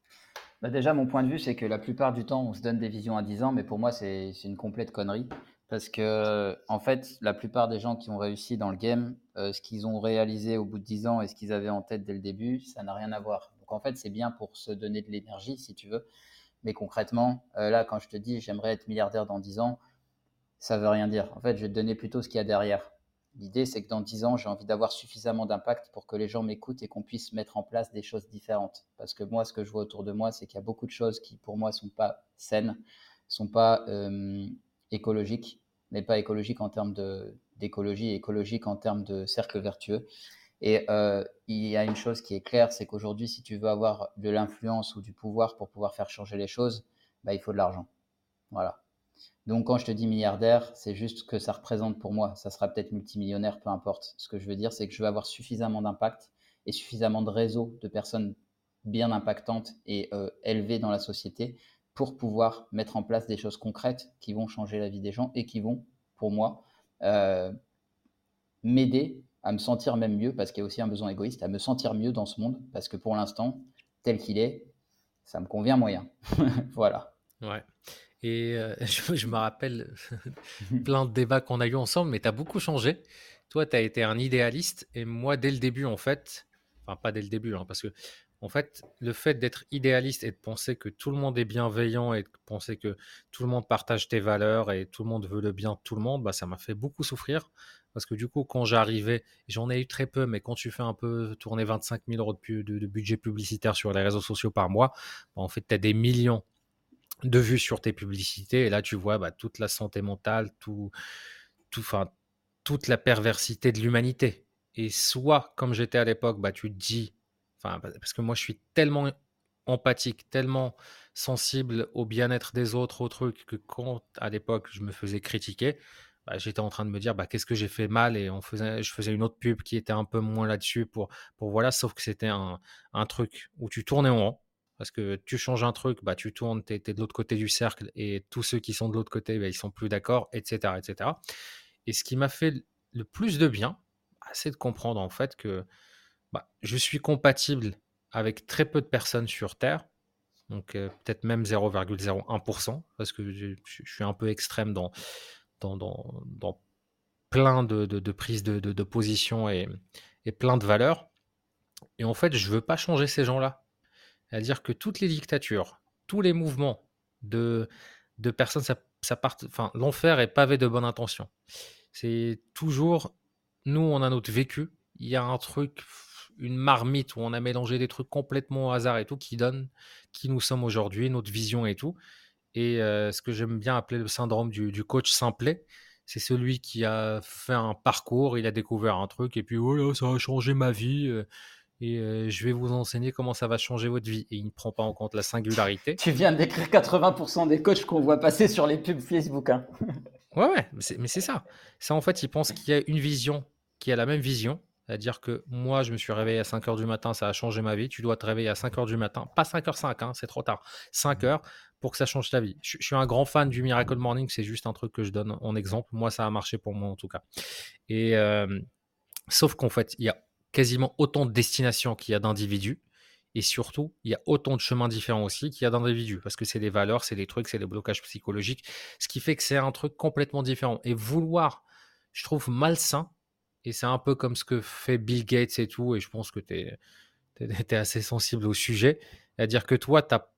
Bah Déjà, mon point de vue, c'est que la plupart du temps, on se donne des visions à 10 ans, mais pour moi, c'est une complète connerie. Parce que, en fait, la plupart des gens qui ont réussi dans le game, euh, ce qu'ils ont réalisé au bout de 10 ans et ce qu'ils avaient en tête dès le début, ça n'a rien à voir. Donc, en fait, c'est bien pour se donner de l'énergie, si tu veux. Mais concrètement, euh, là, quand je te dis j'aimerais être milliardaire dans 10 ans, ça veut rien dire. En fait, je vais te donner plutôt ce qu'il y a derrière. L'idée, c'est que dans 10 ans, j'ai envie d'avoir suffisamment d'impact pour que les gens m'écoutent et qu'on puisse mettre en place des choses différentes. Parce que moi, ce que je vois autour de moi, c'est qu'il y a beaucoup de choses qui, pour moi, sont pas saines, sont pas euh, écologiques, mais pas écologiques en termes d'écologie, écologiques en termes de cercle vertueux. Et euh, il y a une chose qui est claire, c'est qu'aujourd'hui, si tu veux avoir de l'influence ou du pouvoir pour pouvoir faire changer les choses, bah, il faut de l'argent. Voilà. Donc quand je te dis milliardaire, c'est juste ce que ça représente pour moi. Ça sera peut-être multimillionnaire, peu importe. Ce que je veux dire, c'est que je veux avoir suffisamment d'impact et suffisamment de réseau de personnes bien impactantes et euh, élevées dans la société pour pouvoir mettre en place des choses concrètes qui vont changer la vie des gens et qui vont, pour moi, euh, m'aider à me sentir même mieux, parce qu'il y a aussi un besoin égoïste, à me sentir mieux dans ce monde, parce que pour l'instant, tel qu'il est, ça me convient moyen. [LAUGHS] voilà. Ouais. Et euh, [LAUGHS] je, me rappelle [LAUGHS] plein de débats qu'on a eu ensemble, mais tu as beaucoup changé. Toi, tu as été un idéaliste, et moi, dès le début, en fait, enfin, pas dès le début, hein, parce que, en fait, le fait d'être idéaliste et de penser que tout le monde est bienveillant et de penser que tout le monde partage tes valeurs et tout le monde veut le bien de tout le monde, bah, ça m'a fait beaucoup souffrir parce que du coup, quand j'arrivais, j'en ai eu très peu, mais quand tu fais un peu tourner 25 000 euros de, budget publicitaire sur les réseaux sociaux par mois, bah, en fait, tu as des millions de vues sur tes publicités. Et là, tu vois bah, toute la santé mentale, tout, tout, toute la perversité de l'humanité. Et soit, comme j'étais à l'époque, bah, tu te dis, parce que moi, je suis tellement empathique, tellement sensible au bien-être des autres, au truc, que quand à l'époque je me faisais critiquer, bah, j'étais en train de me dire bah, qu'est-ce que j'ai fait mal et on faisait, je faisais une autre pub qui était un peu moins là-dessus pour, pour voilà, sauf que c'était un, un, truc où tu tournais en rond. Parce que tu changes un truc, bah, tu tournes, tu es, de l'autre côté du cercle et tous ceux qui sont de l'autre côté, bah, ils sont plus d'accord, etc., etc. Et ce qui m'a fait le plus de bien, bah, c'est de comprendre en fait que bah, je suis compatible avec très peu de personnes sur Terre, donc peut-être même 0,01%, parce que je, suis un peu extrême dans, dans, plein de, prises de, position et, plein de valeurs. Et en fait, je veux pas changer ces gens-là. C'est-à-dire que toutes les dictatures, tous les mouvements de, de personnes, ça, ça part, enfin, l'enfer est pavé de bonnes intentions. C'est toujours, nous, on a notre vécu. Il y a un truc, une marmite où on a mélangé des trucs complètement au hasard et tout qui donne qui nous sommes aujourd'hui, notre vision et tout. Et ce que j'aime bien appeler le syndrome du, coach simplet, c'est celui qui a fait un parcours, il a découvert un truc, et puis voilà, ça a changé ma vie, et je vais vous enseigner comment ça va changer votre vie. Et il ne prend pas en compte la singularité. Tu viens d'écrire 80% des coachs qu'on voit passer sur les pubs Facebook. Hein. ouais, ouais, mais c'est ça. Ça, en fait, il pense qu'il y a une vision qui a la même vision, c'est-à-dire que moi, je me suis réveillé à 5 h du matin, ça a changé ma vie. Tu dois te réveiller à 5 h du matin, pas 5 h 5, hein, c'est trop tard. 5 h pour que ça change ta vie. Je, suis un grand fan du Miracle Morning, c'est juste un truc que je donne en exemple. Moi, ça a marché pour moi en tout cas. Et euh, sauf qu'en fait, il y a quasiment autant de destinations qu'il y a d'individus. Et surtout, il y a autant de chemins différents aussi qu'il y a d'individus, parce que c'est des valeurs, c'est des trucs, c'est des blocages psychologiques, ce qui fait que c'est un truc complètement différent. Et vouloir, je trouve malsain, et c'est un peu comme ce que fait Bill Gates et tout, et je pense que tu es, [LAUGHS] assez sensible au sujet. C'est-à-dire que toi, tu as,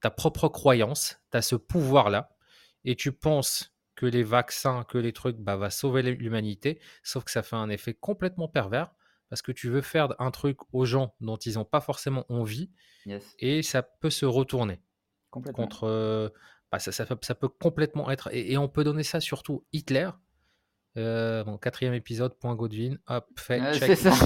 ta propre croyance, tu as ce pouvoir-là, et tu penses que les vaccins, que les trucs, bah, va sauver l'humanité. Sauf que ça fait un effet complètement pervers parce que tu veux faire un truc aux gens dont ils n'ont pas forcément envie et ça peut se retourner contre. Euh, bah, ça, ça, peut complètement être. Et, on peut donner ça surtout Hitler. Euh, bon, quatrième épisode, point Godwin. Hop, fait. c'est ça. [LAUGHS]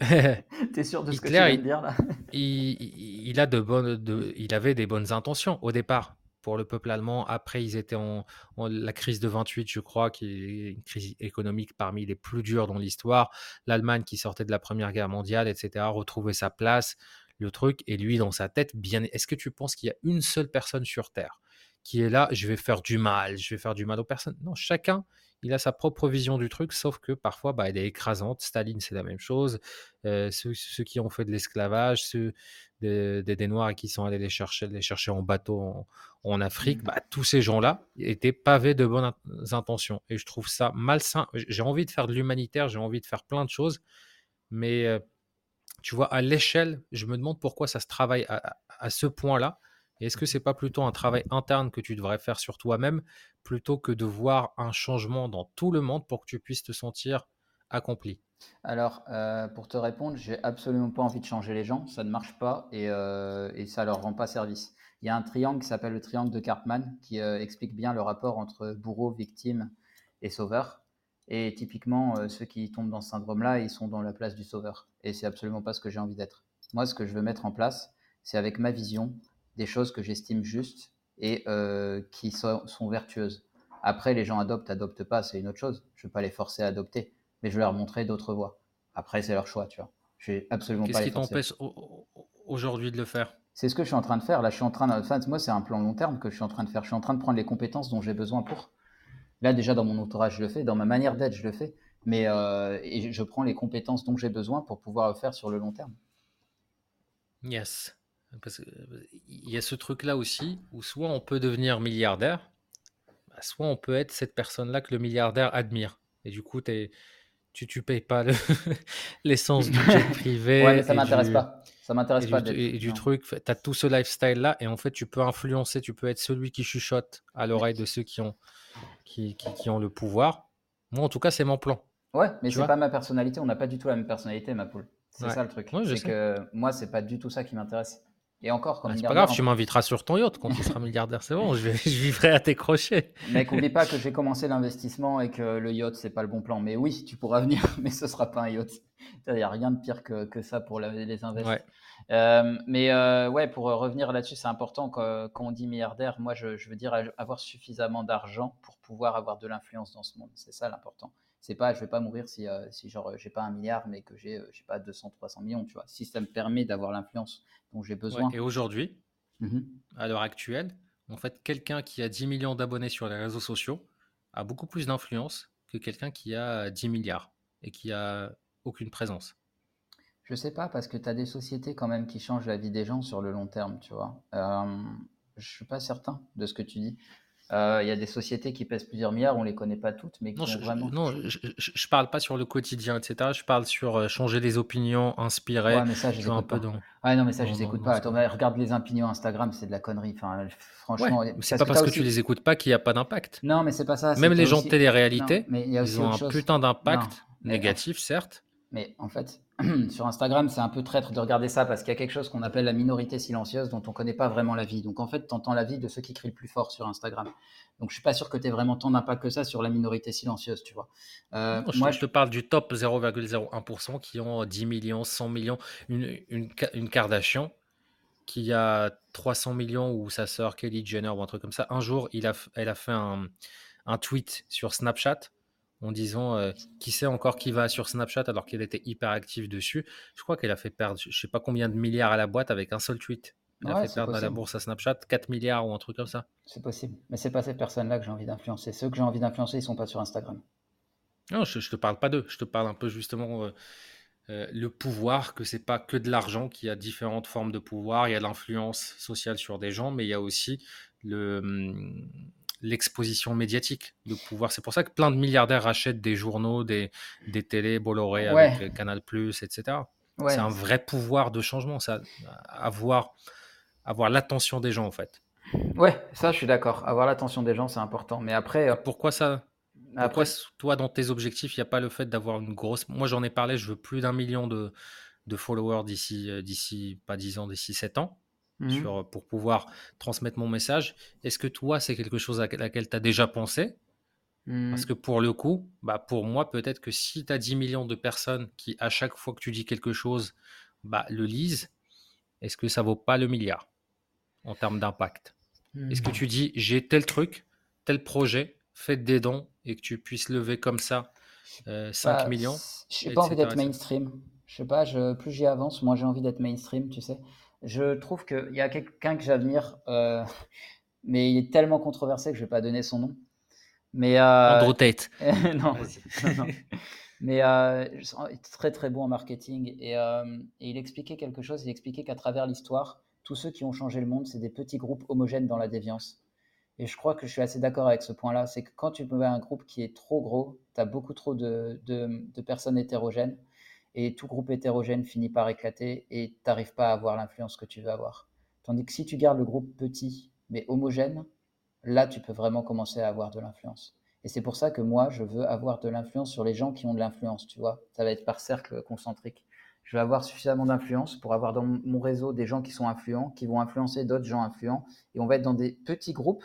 [LAUGHS] T'es sûr de ce que tu viens de dire là? il, il, a de bonnes, de, il avait des bonnes intentions au départ pour le peuple allemand. Après, ils étaient en, la crise de 28, je crois, qui est une crise économique parmi les plus dures dans l'histoire. L'Allemagne qui sortait de la Première Guerre mondiale, etc., retrouvait sa place, le truc. Et lui, dans sa tête, bien. Est-ce que tu penses qu'il y a une seule personne sur Terre qui est là Je vais faire du mal, je vais faire du mal aux personnes? Non, chacun il a sa propre vision du truc, sauf que parfois, bah, elle est écrasante. Staline, c'est la même chose. Euh, ceux, qui ont fait de l'esclavage, ceux des, des, Noirs qui sont allés les chercher, les chercher en bateau en, Afrique, mmh. bah, tous ces gens-là étaient pavés de bonnes intentions. Et je trouve ça malsain. J'ai envie de faire de l'humanitaire, j'ai envie de faire plein de choses, mais euh, tu vois, à l'échelle, je me demande pourquoi ça se travaille à ce point-là est-ce que c'est pas plutôt un travail interne que tu devrais faire sur toi-même plutôt que de voir un changement dans tout le monde pour que tu puisses te sentir accompli? Alors, euh, pour te répondre, j'ai absolument pas envie de changer les gens, ça ne marche pas et, euh, et ça leur rend pas service. Il y a un triangle qui s'appelle le triangle de Karpman qui euh, explique bien le rapport entre bourreau, victime et sauveur. Et typiquement, ceux qui tombent dans ce syndrome-là, ils sont dans la place du sauveur. Et c'est absolument pas ce que j'ai envie d'être. Moi, ce que je veux mettre en place, c'est avec ma vision, des choses que j'estime justes et euh, qui sont, vertueuses. Après, les gens adoptent, adoptent pas, c'est une autre chose. Je ne vais pas les forcer à adopter, mais je vais leur montrer d'autres voies. Après, c'est leur choix, tu vois. Je vais absolument pas Qu'est-ce qui t'empêche aujourd'hui de le faire? C'est ce que je suis en train de faire. Là, je suis en train de... Enfin, moi, c'est un plan long terme que je suis en train de faire. Je suis en train de prendre les compétences dont j'ai besoin pour. Là, déjà, dans mon entourage, je le fais. Dans ma manière d'être, je le fais. Mais euh, et je prends les compétences dont j'ai besoin pour pouvoir le faire sur le long terme. Yes. Parce qu'il y a ce truc-là aussi, où soit on peut devenir milliardaire, bah, soit on peut être cette personne-là que le milliardaire admire. Et du coup, tu ne payes pas [LAUGHS] l'essence du jet [LAUGHS] privé. Ouais, mais ça m'intéresse pas. Ça m'intéresse pas. Du, et du truc, tu as tout ce lifestyle-là, et en fait, tu peux influencer, tu peux être celui qui chuchote à l'oreille de ceux qui ont, qui, qui, ont le pouvoir. Moi, en tout cas, c'est mon plan. Ouais, mais c'est pas ma personnalité. On n'a pas du tout la même personnalité, ma poule. C'est ça le truc. c'est que moi, c'est pas du tout ça qui m'intéresse. Et encore, quand C'est pas grave, tu m'inviteras sur ton yacht quand tu seras milliardaire, c'est bon, je, [LAUGHS] vivrai à tes crochets. Mec, n'oublie pas que [LAUGHS] j'ai commencé l'investissement et que le yacht, c'est pas le bon plan. Mais oui, tu pourras venir, [LAUGHS] mais ce sera pas un yacht. Il n'y a rien de pire que, que ça pour les investissements. Euh, mais euh, ouais, pour revenir là-dessus, c'est important quand, quand, on dit milliardaire, moi je, je veux dire avoir suffisamment d'argent pour pouvoir avoir de l'influence dans ce monde. C'est ça l'important c'est pas, je vais pas mourir si, euh, si genre j'ai pas un milliard, mais que j'ai, je sais pas, 200, 300 millions, tu vois. Si ça me permet d'avoir l'influence dont j'ai besoin. et aujourd'hui, mmh à l'heure actuelle, en fait, quelqu'un qui a 10 millions d'abonnés sur les réseaux sociaux a beaucoup plus d'influence que quelqu'un qui a 10 milliards et qui a aucune présence. Je sais pas, parce que tu as des sociétés quand même qui changent la vie des gens sur le long terme, tu vois. Euh, je suis pas certain de ce que tu dis. Euh, il y a des sociétés qui pèsent plusieurs milliards, on les connaît pas toutes, mais qui non, je, vraiment. Non, je, je, parle pas sur le quotidien, etc. Je parle sur euh, changer les opinions, inspirer. Ouais, mais ça, je les écoute pas. Ouais, non, mais ça, je les écoute pas. Attends, regarde les opinions Instagram, c'est de la connerie. Enfin, franchement, c'est pas parce que, tu les écoutes pas qu'il n'y a pas d'impact. Non, mais c'est pas ça. Même les gens de télé-réalité, ils ont un putain d'impact négatif, certes. Mais en fait, [CLEARS THROAT] sur Instagram, c'est un peu traître de regarder ça parce qu'il y a quelque chose qu'on appelle la minorité silencieuse dont on ne connaît pas vraiment la vie. Donc en fait, tu entends la vie de ceux qui crient le plus fort sur Instagram. Donc je suis pas sûr que tu aies vraiment tant d'impact que ça sur la minorité silencieuse, tu vois. Euh, moi, je te parle du top 0,01% qui ont 10 millions, 100 millions, une, une, une Kardashian qui a 300 millions ou sa sœur Kelly Jenner ou un truc comme ça. Un jour, il a, elle a fait un, un tweet sur Snapchat en disant euh, qui sait encore qui va sur Snapchat alors qu'elle était hyper active dessus. Je crois qu'elle a fait perdre je sais pas combien de milliards à la boîte avec un seul tweet. Elle a fait perdre à la bourse à Snapchat 4 milliards ou un truc comme ça. C'est possible. Mais c'est pas ces personnes-là que j'ai envie d'influencer. Ceux que j'ai envie d'influencer, ils sont pas sur Instagram. Non, je, ne te parle pas d'eux. Je te parle un peu justement euh, euh, le pouvoir, que c'est pas que de l'argent, qu'il y a différentes formes de pouvoir. Il y a l'influence sociale sur des gens, mais il y a aussi le hum, l'exposition médiatique, le pouvoir. C'est pour ça que plein de milliardaires achètent des journaux, des, des télés Bolloré avec euh, Canal+, etc. c'est un vrai pouvoir de changement, ça, avoir, avoir l'attention des gens en fait. Ouais, ça, je suis d'accord. Avoir l'attention des gens, c'est important. Mais après, euh, Pourquoi ça Pourquoi, après, s- toi, dans tes objectifs, il n'y a pas le fait d'avoir une grosse. Moi, j'en ai parlé, je veux plus d'un million de, de followers d'ici, euh, d'ici, pas 10 ans, d'ici 7 ans, mhm, sur, pour pouvoir transmettre mon message. Est-ce que toi, c'est quelque chose à laquelle tu as déjà pensé? Parce mhm. que pour le coup, bah pour moi, peut-être que si tu as 10 millions de personnes qui, à chaque fois que tu dis quelque chose, bah, le lisent, est-ce que ça vaut pas le milliard en termes d'impact? Est-ce que tu dis, j'ai tel truc, tel projet, faites des dons et que tu puisses lever comme ça euh, 5 Bah, millions, c- j'ai pas envie d'être mainstream. Je sais pas, je, plus j'y avance, moins j'ai envie d'être mainstream, tu sais. Je trouve qu'il y a quelqu'un que j'admire, euh, mais il est tellement controversé que je vais pas donner son nom. Mais euh, Andrew Tate, [LAUGHS] non, [LAUGHS] non, non. Mais euh, très très bon en marketing et, euh, et il expliquait quelque chose. Il expliquait qu'à travers l'histoire, tous ceux qui ont changé le monde, c'est des petits groupes homogènes dans la déviance. Et je crois que je suis assez d'accord avec ce point-là. C'est que quand tu mets un groupe qui est trop gros, tu as beaucoup trop de, de- de personnes hétérogènes et tout groupe hétérogène finit par éclater et tu n'arrives pas à avoir l'influence que tu veux avoir. Tandis que si tu gardes le groupe petit mais homogène, là tu peux vraiment commencer à avoir de l'influence. Et c'est pour ça que moi, je veux avoir de l'influence sur les gens qui ont de l'influence, tu vois. Ça va être par cercle concentrique. Je veux avoir suffisamment d'influence pour avoir dans mon réseau des gens qui sont influents, qui vont influencer d'autres gens influents. Et on va être dans des petits groupes,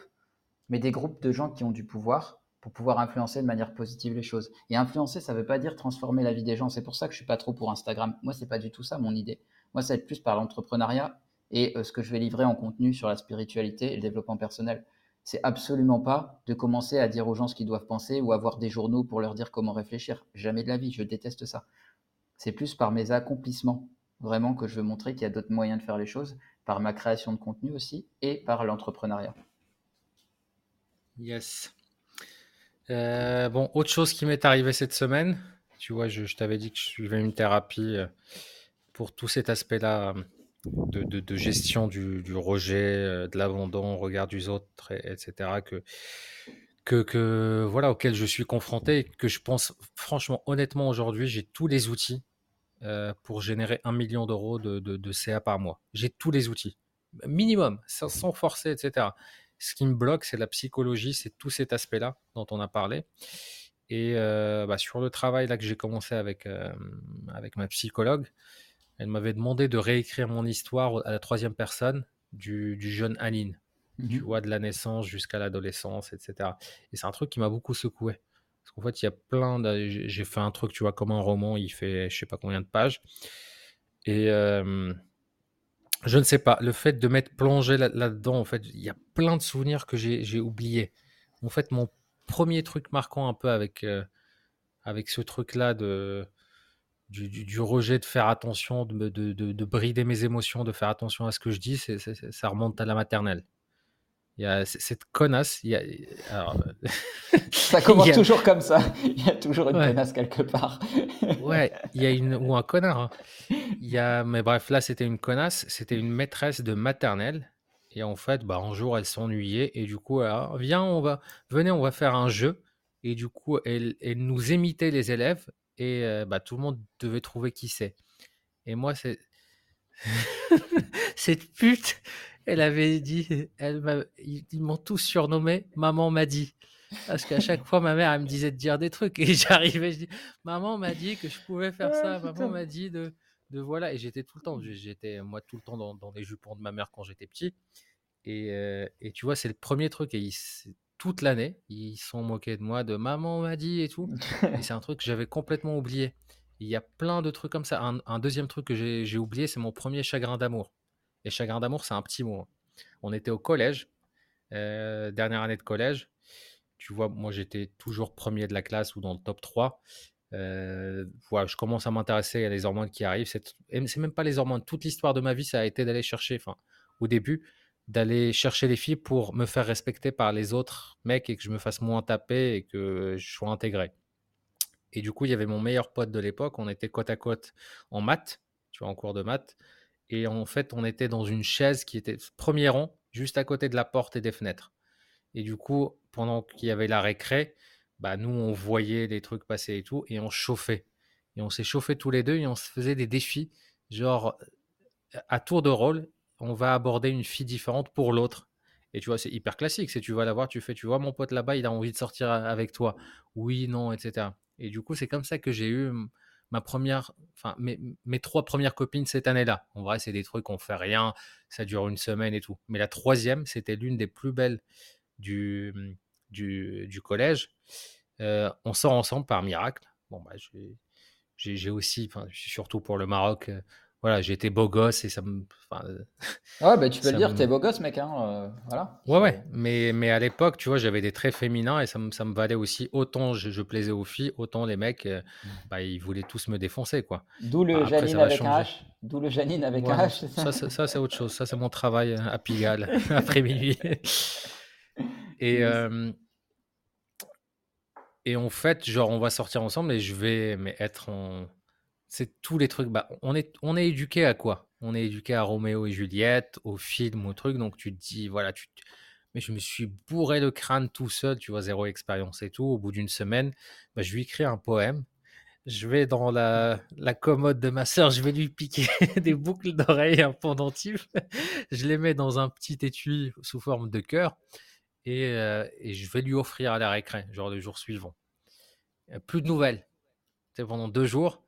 mais des groupes de gens qui ont du pouvoir pour pouvoir influencer de manière positive les choses. Et influencer, ça ne veut pas dire transformer la vie des gens. C'est pour ça que je suis pas trop pour Instagram. Moi, c'est pas du tout ça mon idée. Moi, ça va être plus par l'entrepreneuriat et euh, ce que je vais livrer en contenu sur la spiritualité et le développement personnel c'est absolument pas de commencer à dire aux gens ce qu'ils doivent penser ou avoir des journaux pour leur dire comment réfléchir. Jamais de la vie, je déteste ça. C'est plus par mes accomplissements, vraiment, que je veux montrer qu'il y a d'autres moyens de faire les choses, par ma création de contenu aussi et par l'entrepreneuriat. Yes. Euh, bon, autre chose qui m'est arrivé cette semaine, tu vois, je, t'avais dit que je suivais une thérapie euh, pour tout cet aspect-là euh, de, gestion du, du rejet, de l'abandon regard des autres, et- etc., que, que, voilà, auquel je suis confronté et que je pense, franchement, honnêtement, aujourd'hui, j'ai tous les outils pour générer un million d'euros de, de, de CA par mois. J'ai tous les outils, minimum, sans, sans forcer, etc. Ce qui me bloque, c'est la psychologie, c'est tout cet aspect-là dont on a parlé. Et euh, bah, sur le travail là que j'ai commencé avec, euh, avec ma psychologue, elle m'avait demandé de réécrire mon histoire à la troisième personne du, du jeune Aline, tu Mhm. vois, de la naissance jusqu'à l'adolescence, etc. Et c'est un truc qui m'a beaucoup secoué. Parce qu'en fait, il y a plein de... J'ai j'ai fait un truc, tu vois, comme un roman, il fait je sais pas combien de pages. Et euh, je ne sais pas, le fait de m'être plongé là- là-dedans, en fait, il y a plein de souvenirs que j'ai oubliés. En fait, mon premier truc marquant un peu avec, euh, avec ce truc-là de, du, rejet, de faire attention, de, de, de- de brider mes émotions, de faire attention à ce que je dis, ça remonte à la maternelle. Il y a cette connasse, il y a, alors, [LAUGHS] Ça commence a- toujours comme ça. Il y a toujours une Ouais. connasse quelque part. ouais, il y a une, ou un [LAUGHS] connard, hein. Il y a, mais bref, là, c'était une connasse, c'était une maîtresse de maternelle. Et en fait, bah, un jour, elle s'ennuyait. Et du coup, elle, viens, on va, venez, on va faire un jeu. Et du coup, elle, elle nous imitait les élèves. Et euh, bah, tout le monde devait trouver qui c'est. Et moi, c'est. [LAUGHS] Cette pute, elle avait dit. Elle ils m'ont tous surnommé Maman m'a dit. Parce qu'à chaque fois, ma mère, elle me disait de dire des trucs. Et [LAUGHS] j'arrivais, je dis Maman m'a dit que je pouvais faire Ah, ça. Maman m'a dit de, de voilà. Et j'étais tout le temps, j'étais moi tout le temps dans, dans les jupons de ma mère quand j'étais petit. Et, euh, et tu vois, c'est le premier truc. Et ils toute l'année, ils sont moqués de moi, de maman m'a dit et tout. Et c'est un truc que j'avais complètement oublié. Il y a plein de trucs comme ça. Un, un deuxième truc que j'ai oublié, c'est mon premier chagrin d'amour. Et chagrin d'amour, c'est un petit mot. hein. On était au collège, euh, dernière année de collège. Tu vois, moi j'étais toujours premier de la classe ou dans le top 3. Euh, voilà, je commence à m'intéresser à les hormones qui arrivent. C'est même pas les hormones. Toute l'histoire de ma vie, ça a été d'aller chercher, enfin, au début, d'aller chercher les filles pour me faire respecter par les autres mecs et que je me fasse moins taper et que je sois intégré. Et du coup, il y avait mon meilleur pote de l'époque. On était côte à côte en maths, tu vois, en cours de maths. Et en fait, on était dans une chaise qui était premier rang, juste à côté de la porte et des fenêtres. Et du coup, pendant qu'il y avait la récré, bah, nous, on voyait les trucs passer et tout, et on chauffait. Et on s'est chauffé tous les deux et on se faisait des défis. Genre, à tour de rôle, on va aborder une fille différente pour l'autre. Et tu vois, c'est hyper classique. C'est tu vas la voir, tu fais, tu vois, mon pote là-bas, il a envie de sortir avec toi. Oui, non, etc. Et du coup, c'est comme ça que j'ai eu ma première, enfin, mes, mes trois premières copines cette année-là. En vrai, c'est des trucs, on fait rien, ça dure une semaine et tout. Mais la troisième, c'était l'une des plus belles du, du, collège. Euh, on sort ensemble par miracle. Bon, bah, j'ai aussi, surtout pour le Maroc, euh, voilà, j'ai été beau gosse et ça me. Euh, ouais, bah, tu peux le dire, t'es beau gosse, mec. Hein, euh, voilà. Ouais, ouais. Mais, mais à l'époque, tu vois, j'avais des traits féminins et ça me, ça me valait aussi. Autant je, plaisais aux filles, autant les mecs, euh, mmh. bah, ils voulaient tous me défoncer, quoi. D'où le Janine avec un H. D'où le Janine avec un H. Ça, ça, ça c'est autre chose. Ça, c'est mon travail à Pigalle, [LAUGHS] [LAUGHS] après minuit. et. et en fait, genre, on va sortir ensemble et je vais mais être en c'est tous les trucs. Bah, on est, on est éduqué à quoi? On est éduqué à Roméo et Juliette, au film, au truc. Donc tu te dis, voilà, tu. Mais je me suis bourré le crâne tout seul, tu vois, zéro expérience et tout. Au bout d'une semaine, bah, je lui écris un poème. Je vais dans la, la commode de ma soeur, je vais lui piquer [LAUGHS] des boucles d'oreilles, un pendentif. je les mets dans un petit étui sous forme de cœur et, euh, et je vais lui offrir à la récré, genre le jour suivant. Plus de nouvelles. Pendant deux jours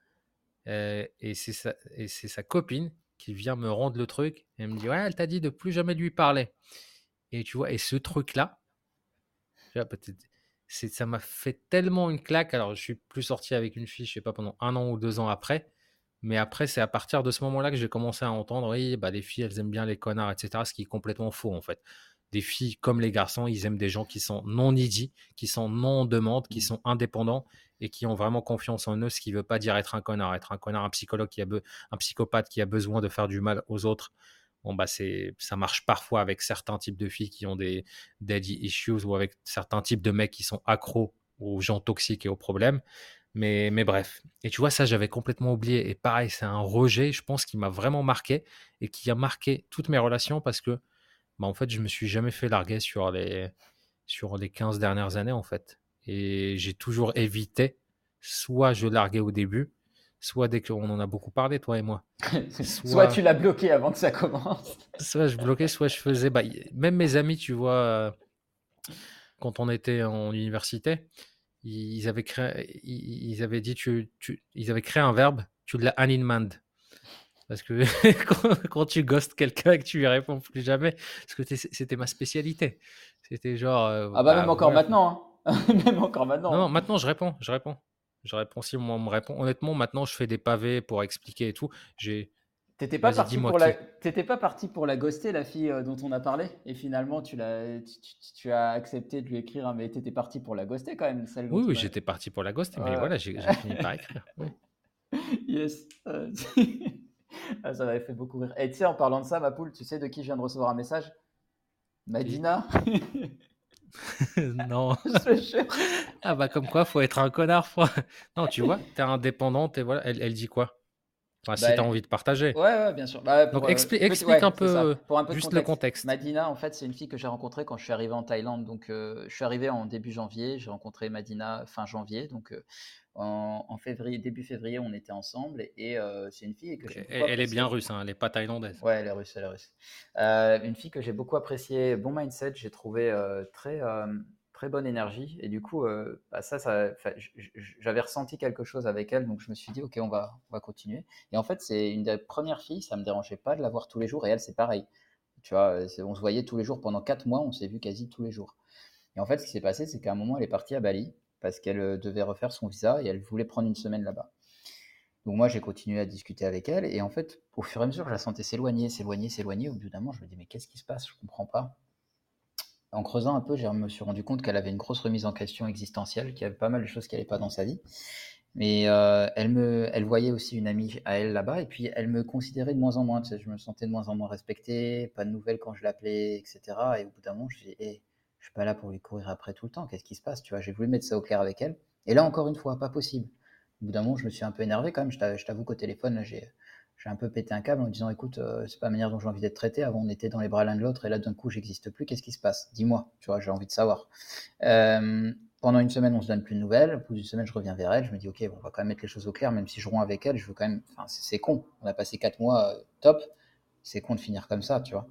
et c'est sa, sa copine qui vient me rendre le truc. Et elle me dit Ouais, elle t'a dit de plus jamais lui parler. Et tu vois, et ce truc-là, ça m'a fait tellement une claque. Alors, je suis plus sorti avec une fille, je sais pas, pendant un an ou deux ans après. Mais après, c'est à partir de ce moment-là que j'ai commencé à entendre Oui, bah, les filles, elles aiment bien les connards, etc. Ce qui est complètement faux, en fait des filles comme les garçons, ils aiment des gens qui sont non needy, qui sont non en demande, qui mmh. sont indépendants et qui ont vraiment confiance en eux, ce qui ne veut pas dire être un connard. Être un connard, un psychologue qui a un psychopathe qui a besoin de faire du mal aux autres. Bon, bah, c'est, ça marche parfois avec certains types de filles qui ont des daddy issues ou avec certains types de mecs qui sont accros aux gens toxiques et aux problèmes. Mais, mais bref. Et tu vois, ça, j'avais complètement oublié. Et pareil, c'est un rejet, je pense, qui m'a vraiment marqué et qui a marqué toutes mes relations parce que bah, en fait, je me suis jamais fait larguer sur les, sur les 15 dernières années, en fait. Et j'ai toujours évité, soit je larguais au début, soit dès qu'on en a beaucoup parlé, toi et moi. [LAUGHS] Soit, tu l'as bloqué avant que ça commence. soit je bloquais, soit je faisais. Bah, même mes amis, tu vois, quand on était en université, ils avaient, créé, ils avaient dit, tu, tu, ils avaient créé un verbe, tu l'as animand. Parce que [LAUGHS] quand, tu ghostes quelqu'un et que tu lui réponds plus jamais, parce que c'était ma spécialité. C'était genre. Euh, ah bah, même bah, encore maintenant. Hein. [LAUGHS] même encore maintenant. Non, non, maintenant je réponds, je réponds. Je réponds si on me répond. Honnêtement, maintenant je fais des pavés pour expliquer et tout. J'ai. T'étais pas, parti pour la... pas parti pour la ghoster, la fille euh, dont on a parlé? Et finalement, tu, l'as... Tu, as accepté de lui écrire, hein, mais t'étais parti pour la ghoster quand même celle Oui, oui, j'étais parti pour la ghoster, mais voilà, j'ai, fini par écrire. [LAUGHS] Yes. [LAUGHS] Ah, ça m'avait fait beaucoup rire. Et tu sais, en parlant de ça, ma poule, tu sais de qui je viens de recevoir un message? Madina? [LAUGHS] Non. [LAUGHS] ah bah comme quoi, faut être un connard. Non, tu vois, t'es indépendante et voilà, elle, elle dit quoi? Enfin, Si bah, t'as envie de partager. Ouais, ouais, bien sûr. Bah, Donc euh, explique un, peu, pour un peu juste le contexte. Madina, en fait, c'est une fille que j'ai rencontrée quand je suis arrivé en Thaïlande. Donc, euh, je suis arrivé en début janvier. J'ai rencontré Madina fin janvier. Donc, euh, en, février, début février, on était ensemble et c'est une fille que j'ai. Elle, est bien russe, hein, elle n'est pas thaïlandaise. Ouais, elle est russe, elle est russe. Une fille que j'ai beaucoup appréciée, bon mindset, j'ai trouvé très très bonne énergie et du coup, bah, ça, ça j'avais ressenti quelque chose avec elle, donc je me suis dit ok, on va on va continuer. Et en fait, c'est une des premières filles, ça me dérangeait pas de la voir tous les jours et elle, c'est pareil. Tu vois, on se voyait tous les jours pendant quatre mois, on s'est vu quasi tous les jours. Et en fait, ce qui s'est passé, c'est qu'à un moment, elle est partie à Bali parce qu'elle euh, devait refaire son visa et elle voulait prendre une semaine là-bas. Donc moi, j'ai continué à discuter avec elle et en fait, au fur et à mesure, je la sentais s'éloigner, s'éloigner, s'éloigner. Au bout d'un moment, je me dis mais qu'est-ce qui se passe? Je comprends pas. En creusant un peu, je me suis rendu compte qu'elle avait une grosse remise en question existentielle, qu'il y avait pas mal de choses qui n'allaient pas dans sa vie. Mais euh, elle, me, elle voyait aussi une amie à elle là-bas, et puis elle me considérait de moins en moins. je me sentais de moins en moins respecté, pas de nouvelles quand je l'appelais, etc. Et au bout d'un moment, je dis, hey, je suis pas là pour lui courir après tout le temps. Qu'est-ce qui se passe Tu j'ai voulu mettre ça au clair avec elle. Et là, encore une fois, pas possible. Au bout d'un moment, je me suis un peu énervé quand même. Je t'avoue qu'au téléphone, j'ai un peu pété un câble en disant écoute, euh, c'est pas la manière dont j'ai envie d'être traité. Avant, on était dans les bras l'un de l'autre et là, d'un coup, j'existe plus. Qu'est-ce qui se passe? Dis-moi, tu vois, j'ai envie de savoir. Euh, pendant une semaine, on se donne plus de nouvelles. Au bout d'une semaine, je reviens vers elle. Je me dis ok, on va quand même mettre les choses au clair, même si je romps avec elle. Je veux quand même. Enfin, c'est con. On a passé quatre mois euh, top. C'est con de finir comme ça, tu vois.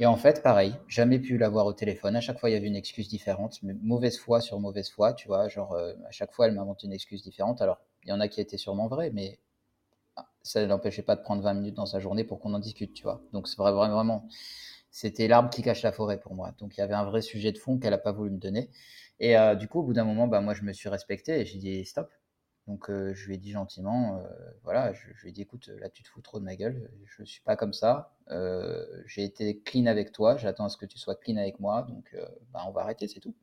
Et en fait, pareil, jamais pu l'avoir au téléphone. À chaque fois, il y avait une excuse différente, mais mauvaise foi sur mauvaise foi, tu vois. Genre, à chaque fois, elle m'inventait une excuse différente. Alors, il y en a qui étaient sûrement vraies, mais ça n'empêchait pas de prendre 20 minutes dans sa journée pour qu'on en discute, tu vois. Donc, c'est vraiment, vraiment, c'était l'arbre qui cache la forêt pour moi. Donc, il y avait un vrai sujet de fond qu'elle n'a pas voulu me donner. Et euh, du coup, au bout d'un moment, bah, moi, je me suis respecté et j'ai dit stop. Donc, euh, je lui ai dit gentiment, euh, voilà, je, je, lui ai dit, écoute, là, tu te fous trop de ma gueule, je ne suis pas comme ça. j'ai été clean avec toi, j'attends à ce que tu sois clean avec moi, donc bah, on va arrêter, c'est tout.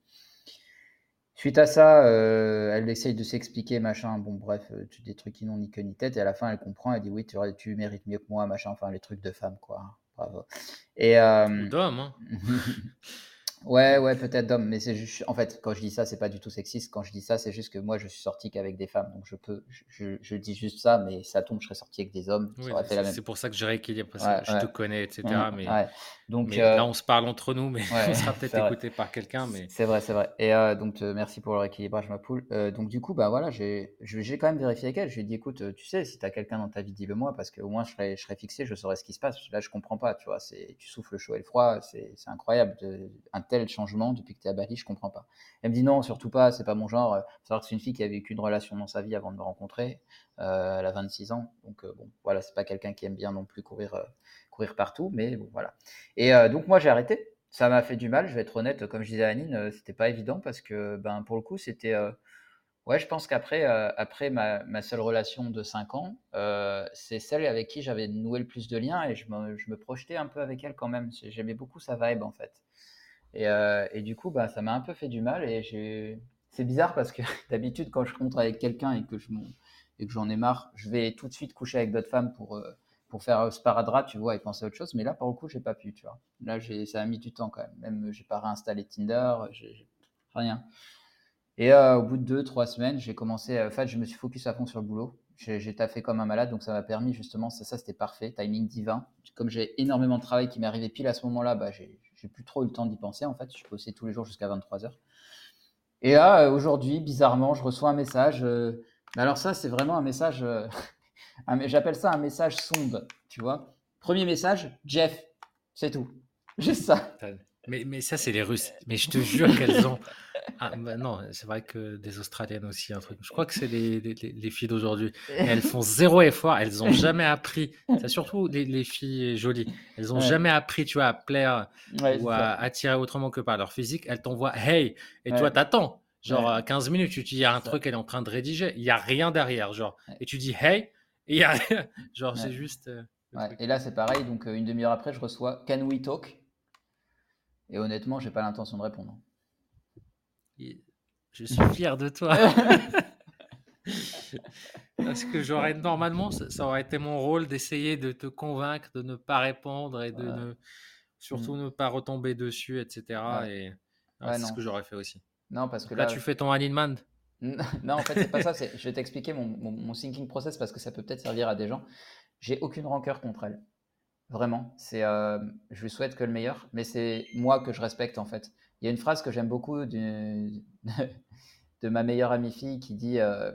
Suite à ça, elle essaye de s'expliquer, machin, bon, bref, des trucs qui n'ont ni queue ni tête, et à la fin, elle comprend, elle dit, oui, tu, tu mérites mieux que moi, machin, enfin, les trucs de femme, quoi. Bravo. Et, d'homme, hein. [LAUGHS] Ouais, ouais, peut-être d'homme, mais c'est juste, en fait, quand je dis ça, c'est pas du tout sexiste. Quand je dis ça, c'est juste que moi, je suis sorti qu'avec des femmes, donc je peux, je, je, dis juste ça, mais ça tombe, je serais sorti avec des hommes. Oui, c'est pour ça que je rééquilibre, parce que je te connais, etc. Mais, donc mais euh, là, on se parle entre nous, mais [LAUGHS] on sera peut-être écouté par quelqu'un. Mais c'est vrai, c'est vrai. Et euh, donc, euh, merci pour le rééquilibrage, ma poule. donc, du coup, bah voilà, j'ai, j'ai quand même vérifié avec elle. Je lui ai dit, écoute, tu sais, si tu as quelqu'un dans ta vie, dis-le-moi, parce qu'au moins, je serais, je serais fixé, je saurais ce qui se passe. Là, je comprends pas, tu vois, c'est, tu souffles le chaud et le froid, c'est, incroyable, de, un tel changement depuis que tu es à Bali, je comprends pas. Elle me dit non, surtout pas, c'est pas mon genre. Savoir que c'est une fille qui a vécu une relation dans sa vie avant de me rencontrer. Euh, elle a 26 ans, donc euh, bon, voilà, c'est pas quelqu'un qui aime bien non plus courir, courir partout, mais voilà. Et donc moi j'ai arrêté. Ça m'a fait du mal, je vais être honnête. Comme je disais à Anine, c'était pas évident parce que ben pour le coup c'était Ouais, je pense qu'après après ma, ma, seule relation de 5 ans, c'est celle avec qui j'avais noué le plus de liens et je me, je me, projetais un peu avec elle quand même. J'aimais beaucoup sa vibe en fait. Et, euh, et, du coup, bah, ça m'a un peu fait du mal. Et c'est bizarre parce que [LAUGHS] d'habitude, quand je rentre avec quelqu'un et que j'en ai marre, je vais tout de suite coucher avec d'autres femmes pour, euh, pour faire sparadrap, tu vois, et penser à autre chose. Mais là, pour le coup, j'ai pas pu, tu vois. Là, ça a mis du temps quand même. Même, j'ai pas réinstallé Tinder, j'ai rien. Et euh, au bout de deux, trois semaines, j'ai commencé. En fait, je me suis focus à fond sur le boulot. J'ai taffé comme un malade, donc ça m'a permis justement, ça, c'était parfait, timing divin. Comme j'ai énormément de travail qui m'est arrivé pile à ce moment-là, bah, j'ai plus trop eu le temps d'y penser en fait. Je bossais tous les jours jusqu'à 23h. Et là, euh, aujourd'hui, bizarrement, je reçois un message. Euh, alors ça, c'est vraiment un message, euh, j'appelle ça un message sonde, tu vois. Premier message, Jeff, c'est tout. [LAUGHS] Juste ça. Mais, mais ça, c'est les Russes. Mais je te jure qu'elles ont, [LAUGHS] ah, bah non, c'est vrai que des Australiennes aussi, un truc. Je crois que c'est les, les, les, filles d'aujourd'hui. Elles font zéro effort, elles n'ont jamais appris. C'est surtout les, les, filles jolies. Elles n'ont jamais appris, tu vois, à plaire ou à attirer autrement que par leur physique. Elles t'envoient hey, et toi, t'attends. Genre 15 minutes, tu dis, il y a un truc, elle est en train de rédiger, il n'y a rien derrière. Genre, et tu dis hey, et. [LAUGHS] Genre, c'est juste. Euh, et là, c'est pareil. Donc, euh, une demi-heure après, je reçois Can we talk Et honnêtement, j'ai pas l'intention de répondre. Je suis fier de toi. [LAUGHS] Parce que j'aurais normalement, ça, aurait été mon rôle d'essayer de te convaincre de ne pas répondre et de ne, surtout mm. ne pas retomber dessus, etc. Et c'est ce que j'aurais fait aussi. Non, parce que là, tu fais ton Animan. [LAUGHS] non, en fait, c'est pas ça. Je vais t'expliquer mon, mon, thinking process parce que ça peut peut-être servir à des gens. J'ai aucune rancœur contre elle. Vraiment. C'est, euh, je lui souhaite que le meilleur, mais c'est moi que je respecte en fait. Il y a une phrase que j'aime beaucoup [LAUGHS] de ma meilleure amie fille qui dit euh,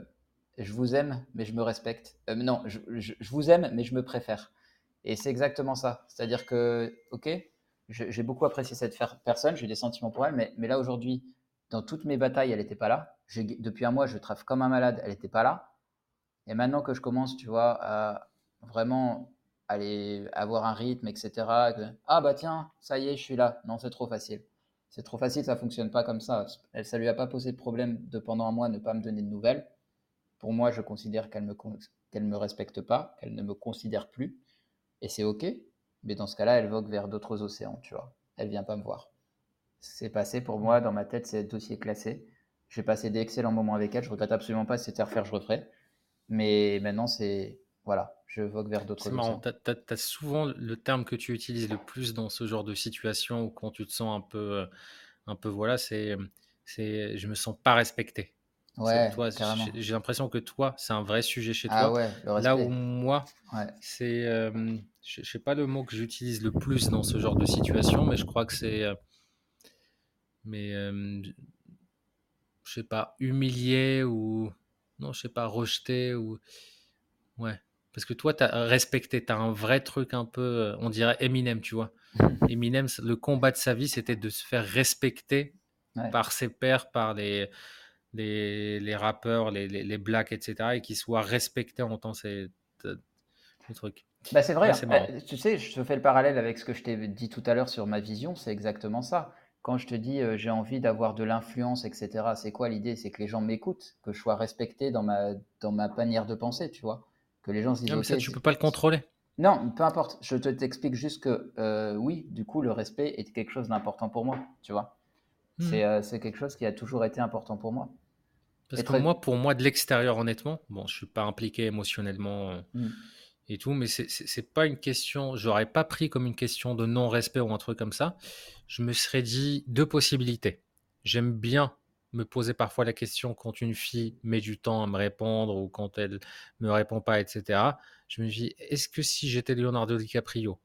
Je vous aime, mais je me respecte. Euh, non, je, vous aime, mais je me préfère. Et c'est exactement ça. C'est-à-dire que, ok, j'ai beaucoup apprécié cette personne, j'ai des sentiments pour elle, mais, mais là aujourd'hui, dans toutes mes batailles, elle n'était pas là. Depuis un mois, je travaille comme un malade, elle n'était pas là. Et maintenant que je commence, tu vois, à vraiment aller avoir un rythme, etc. ah bah tiens, ça y est, je suis là. Non, c'est trop facile c'est trop facile, ça fonctionne pas comme ça. Elle, ça lui a pas posé de problème de pendant un mois ne pas me donner de nouvelles. Pour moi, je considère qu'elle me qu'elle me respecte pas, qu'elle ne me considère plus, et c'est ok. Mais dans ce cas-là, elle vogue vers d'autres océans, tu vois. Elle vient pas me voir. C'est passé pour moi dans ma tête, c'est dossier classé. J'ai passé d'excellents moments avec elle. Je regrette absolument pas. Si c'était à refaire, je referais. Mais maintenant, c'est voilà, je vogue vers d'autres C'est marrant, tu as, souvent le terme que tu utilises le plus dans ce genre de situation ou quand tu te sens un peu, un peu voilà, c'est, c'est je me sens pas respecté. Ouais, j'ai l'impression que toi, c'est un vrai sujet chez ah toi. Ouais, Là où moi, c'est, euh, je, sais pas le mot que j'utilise le plus dans ce genre de situation, mais je crois que c'est, euh, mais euh, je sais pas, humilié ou non, je sais pas, rejeté ou ouais Parce que toi, tu as respecté, tu as un vrai truc un peu, on dirait Eminem, tu vois. [LAUGHS] Eminem, le combat de sa vie, c'était de se faire respecter par ses pairs, par les, les, les rappeurs, les, les, blacks, etc. Et qu'il soit respecté en tant que truc. Bah c'est vrai, hein. eh, tu sais, je fais le parallèle avec ce que je t'ai dit tout à l'heure sur ma vision, c'est exactement ça. Quand je te dis euh, j'ai envie d'avoir de l'influence, etc., c'est quoi l'idée? C'est que les gens m'écoutent, que je sois respecté dans ma, dans ma manière de penser, tu vois? Que les gens se disent. Non, ça, tu peux pas le contrôler. Non, peu importe. Je te t'explique juste que euh, oui, du coup, le respect est quelque chose d'important pour moi, tu vois? Hmm. Euh, c'est quelque chose qui a toujours été important pour moi. Parce que moi, pour moi, de l'extérieur, honnêtement, bon, je suis pas impliqué émotionnellement hmm. Et tout, mais c'est pas une question. J'aurais pas pris comme une question de non-respect ou un truc comme ça. Je me serais dit deux possibilités. J'aime bien me poser parfois la question quand une fille met du temps à me répondre ou quand elle me répond pas, etc. Je me dis, est-ce que si j'étais Leonardo DiCaprio,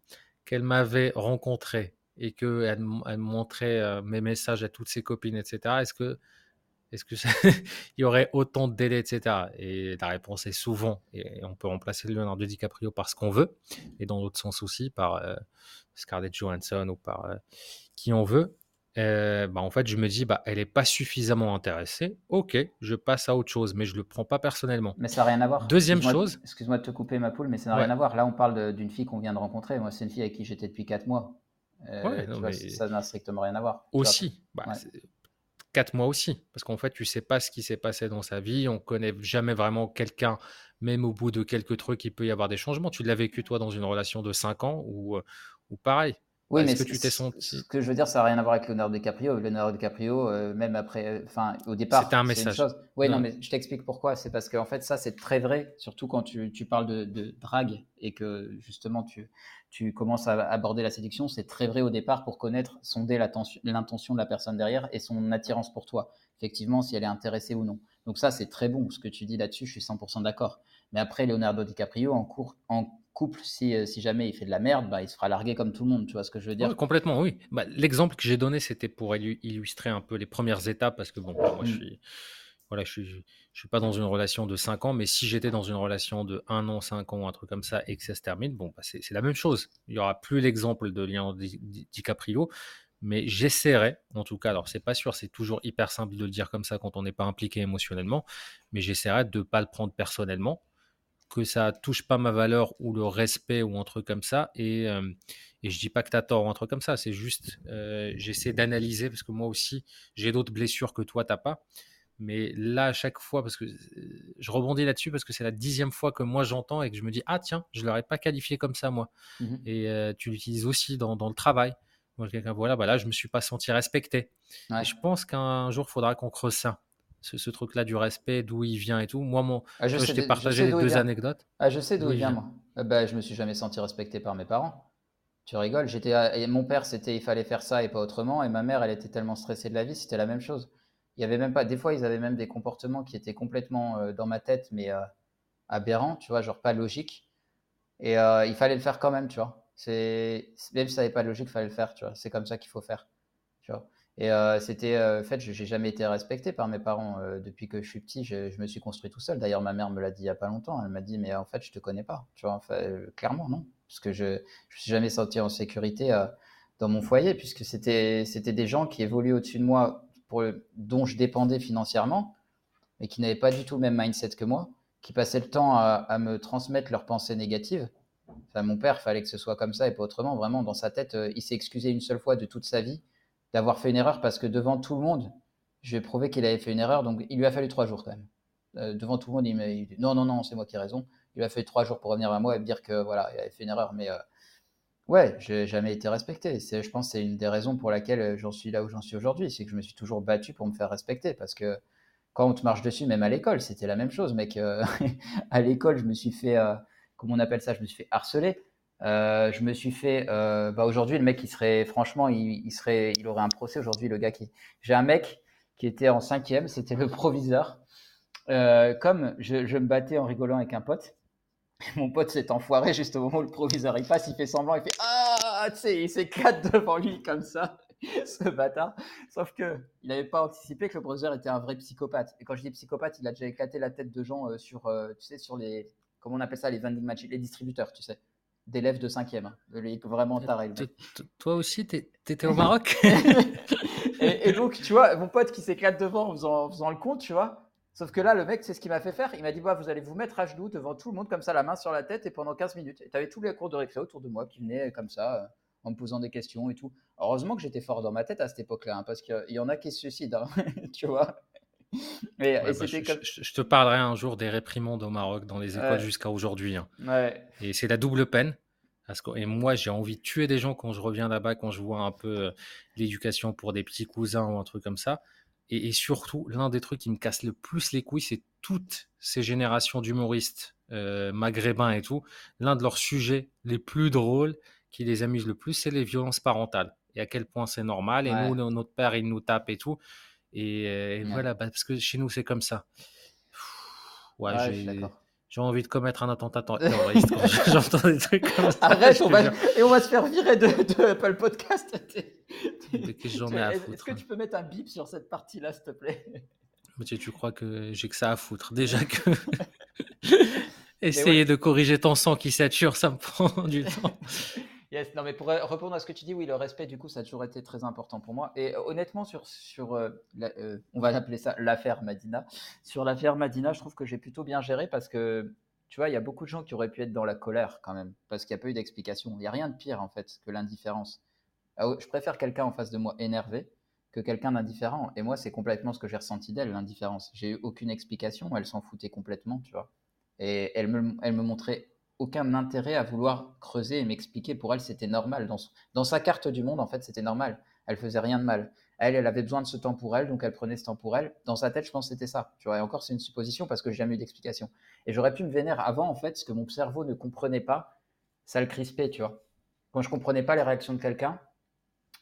qu'elle m'avait rencontré et qu'elle elle montrait euh, mes messages à toutes ses copines, etc., est-ce que est-ce que [LAUGHS] il y aurait autant de délais, etc. Et la réponse est souvent, et on peut remplacer Leonardo DiCaprio par ce qu'on veut, et dans l'autre sens aussi, par euh, Scarlett Johansson ou par euh, qui on veut. Euh, bah, en fait, je me dis, bah, elle n'est pas suffisamment intéressée. Ok, je passe à autre chose, mais je ne le prends pas personnellement. Mais ça n'a rien à voir. Deuxième chose. Excuse-moi de te couper ma poule, mais ça n'a rien à voir. Là, on parle d'une fille qu'on vient de rencontrer. Moi, c'est une fille avec qui j'étais depuis 4 mois. Euh, ça n'a strictement rien à voir. Aussi. Bah, 4 mois aussi. Parce qu'en fait, tu sais pas ce qui s'est passé dans sa vie. On connaît jamais vraiment quelqu'un, même au bout de quelques trucs, il peut y avoir des changements. Tu l'as vécu, toi, dans une relation de 5 ans ou, euh, ou pareil. Oui, mais que tu t'es senti... ce que je veux dire, ça n'a rien à voir avec Leonardo DiCaprio. Leonardo DiCaprio, euh, même après, euh, enfin, au départ, c'était un message. Oui, non. mais je t'explique pourquoi. C'est parce qu'en fait, ça, c'est très vrai, surtout quand tu, tu parles de, de, drague et que justement tu, tu commences à aborder la séduction. C'est très vrai au départ pour connaître, sonder l'intention de la personne derrière et son attirance pour toi. Effectivement, si elle est intéressée ou non. Donc ça, c'est très bon. Ce que tu dis là-dessus, je suis 100% d'accord. Mais après, Leonardo DiCaprio, en cours, en couple, si, euh, si, jamais il fait de la merde, bah, il se fera larguer comme tout le monde, tu vois ce que je veux dire? Complètement, oui. Bah, L'exemple que j'ai donné, c'était pour illustrer un peu les premières étapes, parce que bon, moi, je mm. suis, voilà, je je suis pas dans une relation de 5 ans, mais si j'étais dans une relation de 1 an, 5 ans, un truc comme ça, et que ça se termine, bon, bah, c'est la même chose. Il y aura plus l'exemple de Lien DiCaprio, mais j'essaierai, en tout cas, alors c'est pas sûr, c'est toujours hyper simple de le dire comme ça quand on n'est pas impliqué émotionnellement, mais j'essaierai de ne pas le prendre personnellement, que ça touche pas ma valeur ou le respect ou un truc comme ça. Et, euh, et je dis pas que tu as tort ou un truc comme ça, c'est juste, euh, j'essaie d'analyser parce que moi aussi, j'ai d'autres blessures que toi, t'as pas. Mais là, à chaque fois, parce que euh, je rebondis là-dessus parce que c'est la dixième fois que moi j'entends et que je me dis, ah tiens, je ne l'aurais pas qualifié comme ça, moi. Mmh et tu l'utilises aussi dans, dans, le travail. Moi, quelqu'un, voilà, bah là, je me suis pas senti respecté. Et je pense qu'un jour, il faudra qu'on creuse ça ce, truc-là du respect, d'où il vient et tout. Moi, mon, ah, je, t'ai partagé les deux anecdotes. Ah, je sais d'où il vient, moi. Euh, bah, je me suis jamais senti respecté par mes parents. Tu rigoles? J'étais, et mon père, c'était il fallait faire ça et pas autrement. Et ma mère, elle était tellement stressée de la vie, c'était la même chose. Il y avait même pas. Des fois, ils avaient même des comportements qui étaient complètement euh, dans ma tête, mais euh, aberrants, tu vois, genre pas logique. Et il fallait le faire quand même, tu vois. C'est même si ça n'avait pas logique, il fallait le faire, tu vois. C'est comme ça qu'il faut faire, tu vois. Et euh, c'était, euh, en fait, je n'ai jamais été respecté par mes parents euh, depuis que je suis petit. Je, me suis construit tout seul. D'ailleurs, ma mère me l'a dit il y a pas longtemps. Elle m'a dit, mais en fait, je te connais pas. Tu vois, clairement, non, parce que je ne me suis jamais senti en sécurité dans mon foyer, puisque c'était, c'était des gens qui évoluaient au-dessus de moi, dont je dépendais financièrement, mais qui n'avaient pas du tout le même mindset que moi, qui passaient le temps à, me transmettre leurs pensées négatives. Enfin, mon père, fallait que ce soit comme ça et pas autrement. Vraiment, dans sa tête, il s'est excusé une seule fois de toute sa vie d'avoir fait une erreur parce que devant tout le monde, je vais prouver qu'il avait fait une erreur. Donc, il lui a fallu trois jours quand même. Euh, devant tout le monde, il m'a dit non, non, non, c'est moi qui ai raison. Il a fallu trois jours pour revenir à moi et me dire que voilà, il avait fait une erreur. Mais euh, ouais, j'ai jamais été respecté. C'est, je pense que c'est une des raisons pour laquelle euh, j'en suis là où j'en suis aujourd'hui. C'est que je me suis toujours battu pour me faire respecter parce que quand on te marche dessus, même à l'école, c'était la même chose, mec. [LAUGHS] à l'école, je me suis fait, comment on appelle ça, je me suis fait harceler. Euh, je me suis fait. Euh, bah aujourd'hui, le mec, il serait, franchement, il, serait, il aurait un procès aujourd'hui. Le gars qui. J'ai un mec qui était en cinquième, c'était le [LAUGHS] proviseur. Euh, comme je, je, me battais en rigolant avec un pote, mon pote s'est enfoiré juste au moment où le proviseur il passe, il fait semblant, il fait ah, tu sais, il s'éclate devant lui comme ça, [LAUGHS] ce bâtard. Sauf que il n'avait pas anticipé que le proviseur était un vrai psychopathe. Et quand je dis psychopathe, il a déjà éclaté la tête de gens sur, tu sais, sur les comment on appelle ça, les vending machines, les distributeurs, tu sais, d'élèves de cinquième, hein, les vraiment tarés. Toi aussi, t'étais au [LAUGHS] Maroc? Et, donc, tu vois, mon pote qui s'éclate devant en faisant, faisant, le compte, tu vois. Sauf que là, le mec, c'est ce qu'il m'a fait faire. Il m'a dit bah, Vous allez vous mettre à genoux devant tout le monde, comme ça, la main sur la tête, et pendant 15 minutes. Et tu avais tous les cours de récré autour de moi qui venaient comme ça, euh, en me posant des questions et tout. Heureusement que j'étais fort dans ma tête à cette époque-là, hein, parce qu'il y en a qui se suicident, hein, [LAUGHS] tu vois. Mais, bah, je, te parlerai un jour des réprimandes au Maroc dans les écoles jusqu'à aujourd'hui. Hein. Ouais. Et c'est la double peine. Parce que, et moi, j'ai envie de tuer des gens quand je reviens là-bas, quand je vois un peu euh, l'éducation pour des petits cousins ou un truc comme ça. Et, surtout, l'un des trucs qui me casse le plus les couilles, c'est toutes ces générations d'humoristes euh, maghrébins et tout. L'un de leurs sujets les plus drôles, qui les amuse le plus, c'est les violences parentales. Et à quel point c'est normal. Et nous, notre père, il nous tape et tout. Et, euh, voilà, bah, parce que chez nous, c'est comme ça. ouais, j'ai envie de commettre un attentat [LAUGHS] terroriste quand j'entends des trucs comme ça. Arrête, on va... et on va se faire virer de, de Apple Podcast. [LAUGHS] j'en ai à foutre Est-ce que tu peux mettre un bip sur cette partie-là, s'il te plaît? Tu, tu crois que j'ai que ça à foutre? Déjà que [LAUGHS] essayer de corriger ton sang qui sature, ça me prend du temps. Non, mais pour répondre à ce que tu dis, oui, le respect, du coup, ça a toujours été très important pour moi. Et honnêtement, sur, sur euh, euh, on va l'appeler ça l'affaire Madina. Sur l'affaire Madina, je trouve que j'ai plutôt bien géré parce que, tu vois, il y a beaucoup de gens qui auraient pu être dans la colère quand même, parce qu'il n'y a pas eu d'explication. Il n'y a rien de pire, en fait, que l'indifférence. Ah je préfère quelqu'un en face de moi énervé que quelqu'un d'indifférent. Et moi, c'est complètement ce que j'ai ressenti d'elle, l'indifférence. J'ai eu aucune explication, elle s'en foutait complètement, tu vois. Et elle me, elle me montrait aucun intérêt à vouloir creuser et m'expliquer. Pour elle, c'était normal. Dans, dans, sa carte du monde, en fait, c'était normal. Elle faisait rien de mal. Elle, elle avait besoin de ce temps pour elle, donc elle prenait ce temps pour elle. Dans sa tête, je pense que c'était ça. Tu vois, et encore, c'est une supposition parce que j'ai jamais eu d'explication. Et j'aurais pu me vénérer avant, en fait, ce que mon cerveau ne comprenait pas, ça le crispait, tu vois. Quand je comprenais pas les réactions de quelqu'un,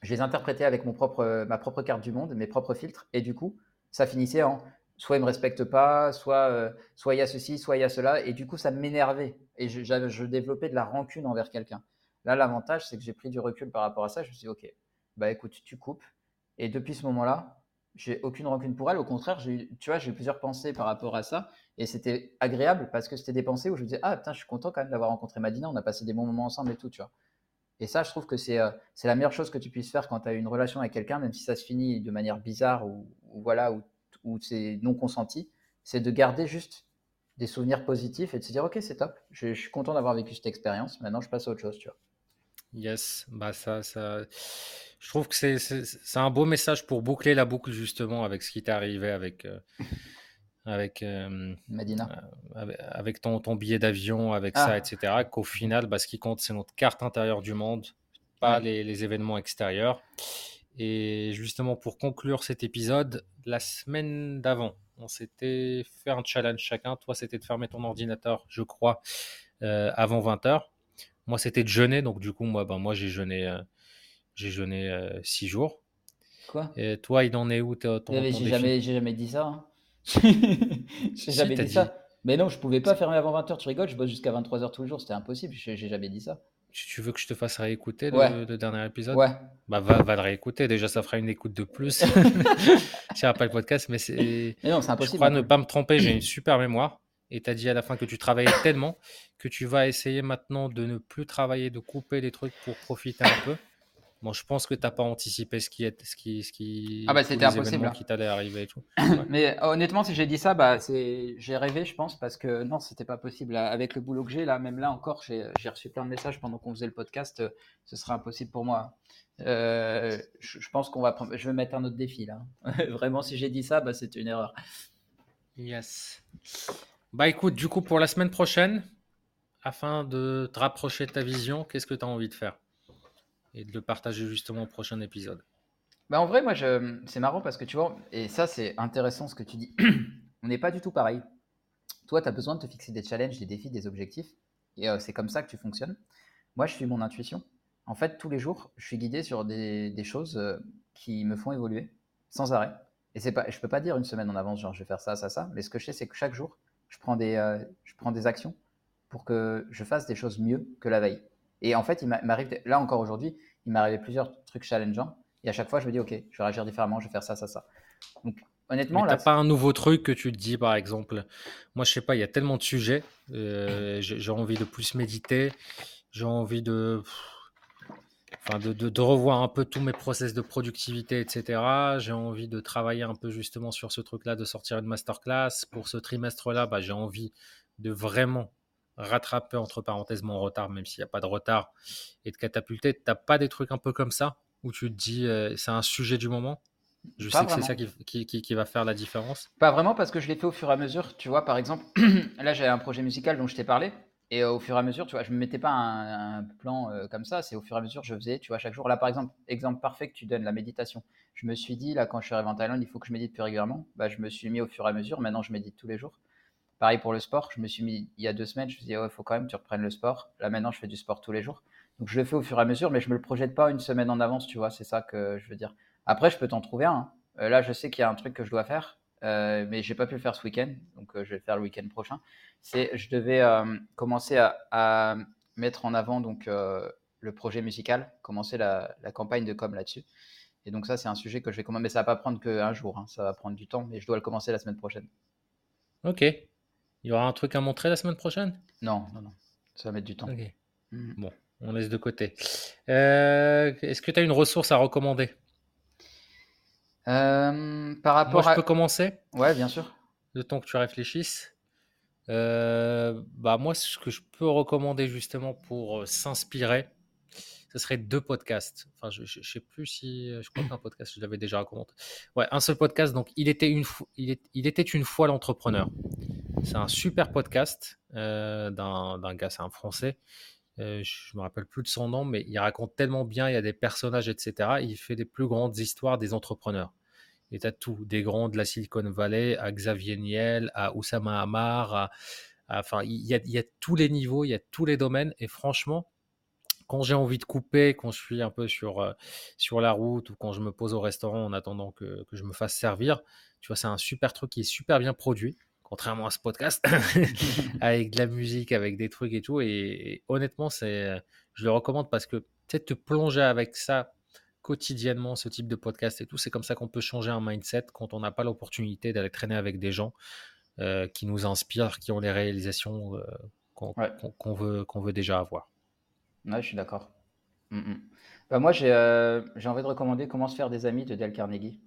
je les interprétais avec mon propre, ma propre carte du monde, mes propres filtres, et du coup, ça finissait en soit il me respecte pas, soit euh, soit il y a ceci, soit il y a cela, et du coup ça m'énervait et je, je, développais de la rancune envers quelqu'un. Là, l'avantage c'est que j'ai pris du recul par rapport à ça. Je me suis dit ok, bah écoute, tu coupes. Et depuis ce moment-là, j'ai aucune rancune pour elle. Au contraire, j'ai tu vois, j'ai eu plusieurs pensées par rapport à ça, et c'était agréable parce que c'était des pensées où je me disais ah putain, je suis content quand même d'avoir rencontré Madina. On a passé des bons moments ensemble et tout, tu vois. Et ça, je trouve que c'est euh, la meilleure chose que tu puisses faire quand tu as une relation avec quelqu'un, même si ça se finit de manière bizarre ou voilà, ou ou c'est non consenti, c'est de garder juste des souvenirs positifs et de se dire ok c'est top, je, suis content d'avoir vécu cette expérience, maintenant je passe à autre chose, tu vois. Yes, bah ça, ça, je trouve que c'est un beau message pour boucler la boucle justement avec ce qui t'est arrivé avec euh, [LAUGHS] avec euh, Madina, euh, avec, ton, ton billet d'avion, avec ça, ah. etc. Qu'au final, bah, ce qui compte c'est notre carte intérieure du monde, pas les, les événements extérieurs. Et justement, pour conclure cet épisode, la semaine d'avant, on s'était fait un challenge chacun. Toi, c'était de fermer ton ordinateur, je crois, euh, avant 20h. Moi, c'était de jeûner. Donc, du coup, moi, ben, moi j'ai jeûné, euh, j'ai jeûné 6 euh, jours. Quoi? Et toi, il en est où ton, J'ai jamais, jamais dit ça. Hein. [LAUGHS] j'ai jamais dit, ça. Mais non, je pouvais pas fermer avant 20h. Tu rigoles, je bosse jusqu'à 23h tous les jours. C'était impossible. J'ai jamais dit ça. Tu veux que je te fasse réécouter le, dernier épisode? Ouais. Bah, va, va, le réécouter. Déjà, ça fera une écoute de plus. Je pas le podcast, mais c'est. non, c'est impossible. Je crois ne pas me tromper, j'ai une super mémoire. Et tu as dit à la fin que tu travaillais tellement que tu vas essayer maintenant de ne plus travailler, de couper les trucs pour profiter un peu. Bon, je pense que tu n'as pas anticipé ce qui est, ce qui, ce qui, ah bah c'était impossible. qui t'allait arriver et tout. [CLEARS THROAT] Mais honnêtement, si j'ai dit ça, bah c'est, j'ai rêvé, je pense, parce que non, c'était pas possible. Avec le boulot que j'ai là, même là encore, j'ai, reçu plein de messages pendant qu'on faisait le podcast. Euh, ce serait impossible pour moi. Euh, je, pense qu'on va, je vais mettre un autre défi là. [LAUGHS] Vraiment, si j'ai dit ça, bah c'était une erreur. Yes. Bah écoute, du coup pour la semaine prochaine, afin de te rapprocher de ta vision, qu'est-ce que tu as envie de faire? Et de le partager justement au prochain épisode. Bah en vrai, moi, je... c'est marrant parce que tu vois, et ça, c'est intéressant ce que tu dis. [CLEARS THROAT] On n'est pas du tout pareil. Toi, tu as besoin de te fixer des challenges, des défis, des objectifs. Et euh, c'est comme ça que tu fonctionnes. Moi, je suis mon intuition. En fait, tous les jours, je suis guidé sur des, choses euh, qui me font évoluer sans arrêt. Et c'est pas, je peux pas dire une semaine en avance, genre je vais faire ça, ça, ça. Mais ce que je sais, c'est que chaque jour, je prends des, euh, je prends des actions pour que je fasse des choses mieux que la veille. Et en fait, il m'arrive, là encore aujourd'hui, il arrivé plusieurs trucs challengeants. Et à chaque fois, je me dis, OK, je vais réagir différemment, je vais faire ça, ça, ça. Donc, honnêtement, Mais là, t'as pas un nouveau truc que tu te dis, par exemple, moi je sais pas, il y a tellement de sujets, euh, j'ai j'ai envie de plus méditer, j'ai envie de, enfin de, de- de revoir un peu tous mes process de productivité, etc. J'ai envie de travailler un peu justement sur ce truc-là, de sortir une masterclass. Pour ce trimestre-là, bah, j'ai envie de vraiment rattraper entre parenthèses mon retard, même s'il n'y a pas de retard, et de catapulter. T'as pas des trucs un peu comme ça où tu te dis, euh, c'est un sujet du moment? Je pas sais que c'est ça qui, qui- qui- qui va faire la différence. Pas vraiment parce que je l'ai fait au fur et à mesure. Tu vois, par exemple, [CLEARS THROAT] là j'ai un projet musical dont je t'ai parlé. Et euh, au fur et à mesure, tu vois, je me mettais pas un, un plan euh, comme ça. C'est au fur et à mesure, je faisais, tu vois, chaque jour. Là, par exemple, exemple parfait que tu donnes, la méditation. Je me suis dit, là, quand je suis arrivé en Thaïlande, il faut que je médite plus régulièrement. Bah, je me suis mis au fur et à mesure. Maintenant, je médite tous les jours. Pareil pour le sport. Je me suis mis il y a deux semaines. Je me suis dit, il faut quand même que tu reprennes le sport. Là, maintenant, je fais du sport tous les jours. Donc, je le fais au fur et à mesure, mais je me le projette pas une semaine en avance, tu vois. C'est ça que je veux dire. Après, je peux t'en trouver un. hein. Euh, là, je sais qu'il y a un truc que je dois faire, euh, mais j'ai pas pu le faire ce week-end, donc euh, je vais le faire le week-end prochain. C'est, je devais euh, commencer à, mettre en avant donc le projet musical, commencer la, campagne de com là-dessus. Et donc ça, c'est un sujet que je vais commencer, mais ça va pas prendre qu'un jour, hein, ça va prendre du temps, mais je dois le commencer la semaine prochaine. Ok. Il y aura un truc à montrer la semaine prochaine? Non, non, non, ça va mettre du temps. Mhm. Bon, on laisse de côté. Euh, est-ce que tu as une ressource à recommander? Euh, par Moi, rapport je peux commencer, Ouais, bien sûr. le temps que tu réfléchisses. Euh, bah moi, ce que je peux recommander justement pour s'inspirer, ce serait deux podcasts. Enfin, je, je, je sais plus si, je crois qu'un podcast, je l'avais déjà raconté. Ouais, un seul podcast. Donc, il était une, il est- il était une fois l'entrepreneur. C'est un super podcast euh, d'un gars, c'est un Français. Euh, je me rappelle plus de son nom, mais il raconte tellement bien. Il y a des personnages, etc. Il fait des plus grandes histoires des entrepreneurs. Et tu tout, des grands de la Silicon Valley à Xavier Niel, à Oussama Hamar, enfin, il y a, il y a tous les niveaux, il y a tous les domaines. Et franchement, quand j'ai envie de couper, quand je suis un peu sur, euh, sur la route ou quand je me pose au restaurant en attendant que, que je me fasse servir, tu vois, c'est un super truc qui est super bien produit, contrairement à ce podcast, [LAUGHS] avec de la musique, avec des trucs et tout. Et, et honnêtement, c'est, je le recommande parce que peut-être te plonger avec ça quotidiennement, ce type de podcast et tout, c'est comme ça qu'on peut changer un mindset quand on n'a pas l'opportunité d'aller traîner avec des gens euh, qui nous inspirent, qui ont les réalisations euh, qu'on Ouais. veut, qu'on veut déjà avoir. Ouais, je suis d'accord. Mm, mm. Bah, moi, j'ai euh, j'ai envie de recommander Comment se faire des amis de Dale Carnegie.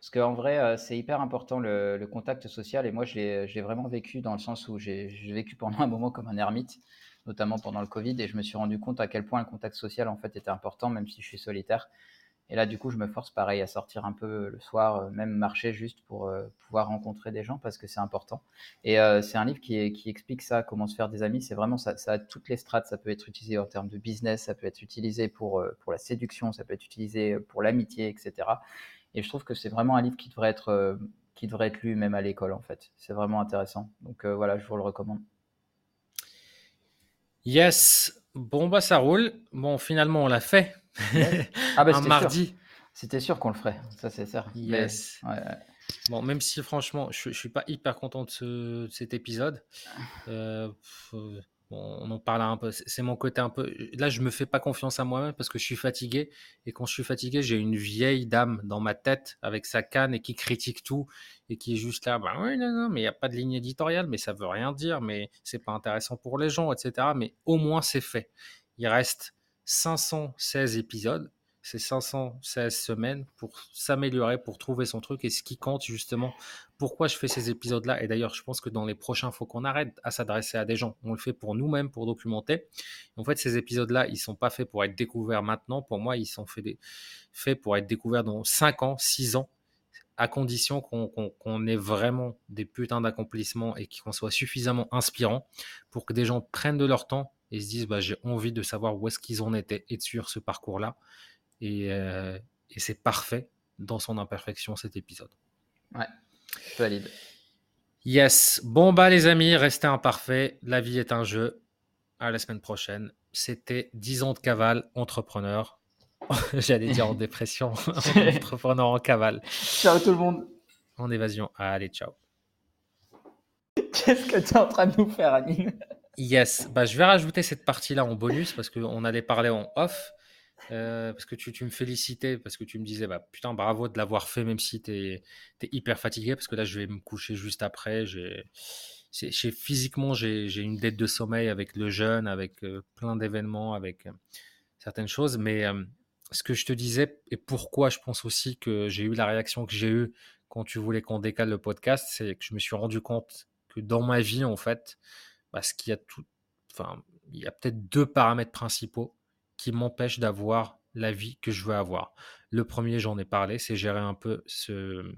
Parce qu'en vrai, euh, c'est hyper important le, contact social. Et moi, je l'ai vraiment vécu dans le sens où j'ai vécu pendant [LAUGHS] un moment comme un ermite, notamment pendant le Covid. Et je me suis rendu compte à quel point le contact social, en fait, était important, même si je suis solitaire. Et là, du coup, je me force pareil à sortir un peu le soir, euh, même marcher juste pour euh, pouvoir rencontrer des gens parce que c'est important. Et c'est un livre qui, explique ça, comment se faire des amis. C'est vraiment ça, a toutes les strates. Ça peut être utilisé en termes de business, ça peut être utilisé pour la séduction, ça peut être utilisé pour l'amitié, etc. Et je trouve que c'est vraiment un livre qui devrait être, euh, qui devrait être lu même à l'école, en fait. C'est vraiment intéressant. Donc euh, voilà, je vous le recommande. Yes, bon bah ça roule. Bon, finalement on l'a fait. Yes. [LAUGHS] Ah bah Un c'était sûr. mardi. C'était sûr qu'on le ferait. Ça, c'est sûr. Mais Yes. ouais, ouais. Bon, même si franchement, je, je suis pas hyper content de, ce- de cet épisode. Euh, pff, euh, on en parle un peu. C'est mon côté un peu. Là, je me fais pas confiance à moi-même parce que je suis fatigué. Et quand je suis fatigué, j'ai une vieille dame dans ma tête avec sa canne et qui critique tout et qui est juste là. Bah oui, non, non, mais il n'y a pas de ligne éditoriale, mais ça veut rien dire, mais c'est pas intéressant pour les gens, etc. Mais au moins, c'est fait. Il reste 516 épisodes. C'est 516 semaines pour s'améliorer, pour trouver son truc et ce qui compte justement. Pourquoi je fais ces épisodes-là Et d'ailleurs, je pense que dans les prochains, faut qu'on arrête à s'adresser à des gens. On le fait pour nous-mêmes, pour documenter. En fait, ces épisodes-là, ils sont pas faits pour être découverts maintenant. Pour moi, ils sont faits, faits pour être découverts dans 5 ans, 6 ans, à condition qu'on ait vraiment des putains d'accomplissements et qu'on soit suffisamment inspirant pour que des gens prennent de leur temps et se disent bah, j'ai envie de savoir où est-ce qu'ils en étaient et de suivre ce parcours-là. Et, euh, et c'est parfait dans son imperfection cet épisode. Ouais, valide. Yes. Bon, bah, les amis, restez imparfaits. La vie est un jeu. À la semaine prochaine. C'était 10 ans de cavale, entrepreneur. [LAUGHS] J'allais dire en [LAUGHS] dépression, [LAUGHS] entrepreneur en cavale, Ciao tout le monde. en évasion. Allez, ciao. Qu'est-ce que tu es en train de nous faire, Anine Yes. Bah, je vais rajouter cette partie-là en bonus parce qu'on allait parler en off. Euh, parce que tu, me félicitais, parce que tu me disais, bah, putain, bravo de l'avoir fait, même si tu es, hyper fatigué, parce que là, je vais me coucher juste après. Physiquement, j'ai, une dette de sommeil avec le jeûne, avec euh, plein d'événements, avec euh, certaines choses. Mais ce que je te disais, et pourquoi je pense aussi que j'ai eu la réaction que j'ai eue quand tu voulais qu'on décale le podcast, c'est que je me suis rendu compte que dans ma vie, en fait, parce qu'il y a tout, enfin, il y a peut-être deux paramètres principaux qui m'empêchent d'avoir la vie que je veux avoir. Le premier, j'en ai parlé, c'est gérer un peu ce,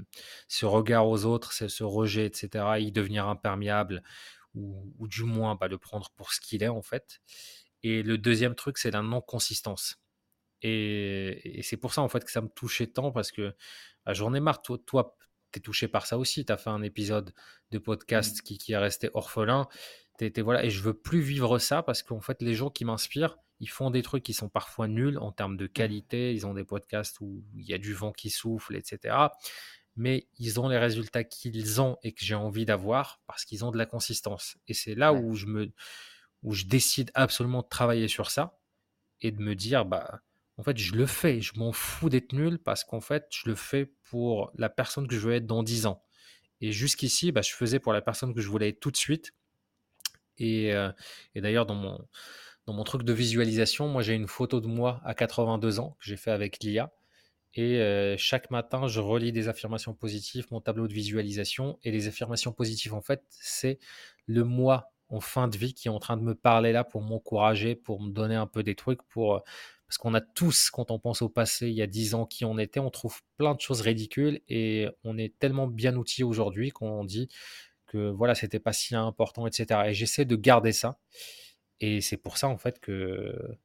ce regard aux autres, ce rejet, etc., y devenir imperméable, ou, ou du moins bah, le prendre pour ce qu'il est en fait. Et le deuxième truc, c'est la non-consistance. Et, et c'est pour ça en fait que ça me touchait tant, parce que bah, j'en ai marre, toi, toi tu es touché par ça aussi, tu as fait un épisode de podcast mmh. qui, qui est resté orphelin voilà, et je veux plus vivre ça parce qu'en fait, les gens qui m'inspirent, ils font des trucs qui sont parfois nuls en termes de mmh. qualité. Ils ont des podcasts où il y a du vent qui souffle, etc. Mais ils ont les résultats qu'ils ont et que j'ai envie d'avoir parce qu'ils ont de la consistance. Et c'est là où je me, où je décide absolument de travailler sur ça et de me dire, bah, en fait, je le fais. Je m'en fous d'être nul parce qu'en fait, je le fais pour la personne que je veux être dans 10 ans. Et jusqu'ici, bah, je faisais pour la personne que je voulais être tout de suite. Euh, et, d'ailleurs, dans mon, dans mon truc de visualisation, moi j'ai une photo de moi à 82 ans que j'ai fait avec l'IA. Et euh, chaque matin, je relis des affirmations positives, mon tableau de visualisation. Et les affirmations positives, en fait, c'est le moi en fin de vie qui est en train de me parler là pour m'encourager, pour me donner un peu des trucs, pour... Euh, parce qu'on a tous, quand on pense au passé, il y a 10 ans, qui on était, on trouve plein de choses ridicules et on est tellement bien outillé aujourd'hui qu'on dit que voilà, c'était pas si important, etc. Et j'essaie de garder ça. Et c'est pour ça, en fait, que,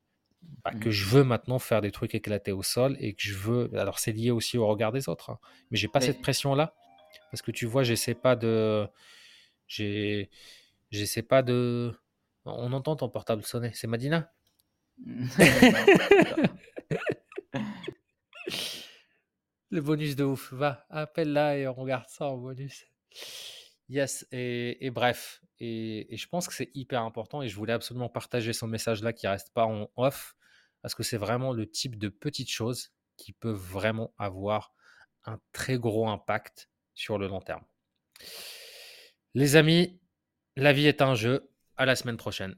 bah, que mmh. je veux maintenant faire des trucs éclatés au sol et que je veux. Alors, c'est lié aussi au regard des autres. Hein. Mais j'ai pas cette pression-là. Parce que tu vois, j'essaie pas de. J'essaie pas de. On entend ton portable sonner. C'est Madina? [LAUGHS] Le bonus de ouf. Va, appelle-la et on regarde ça en bonus. Yes, et, bref, et, je pense que c'est hyper important et je voulais absolument partager ce message-là qui reste pas en off parce que c'est vraiment le type de petites choses qui peuvent vraiment avoir un très gros impact sur le long terme. Les amis, la vie est un jeu. À la semaine prochaine.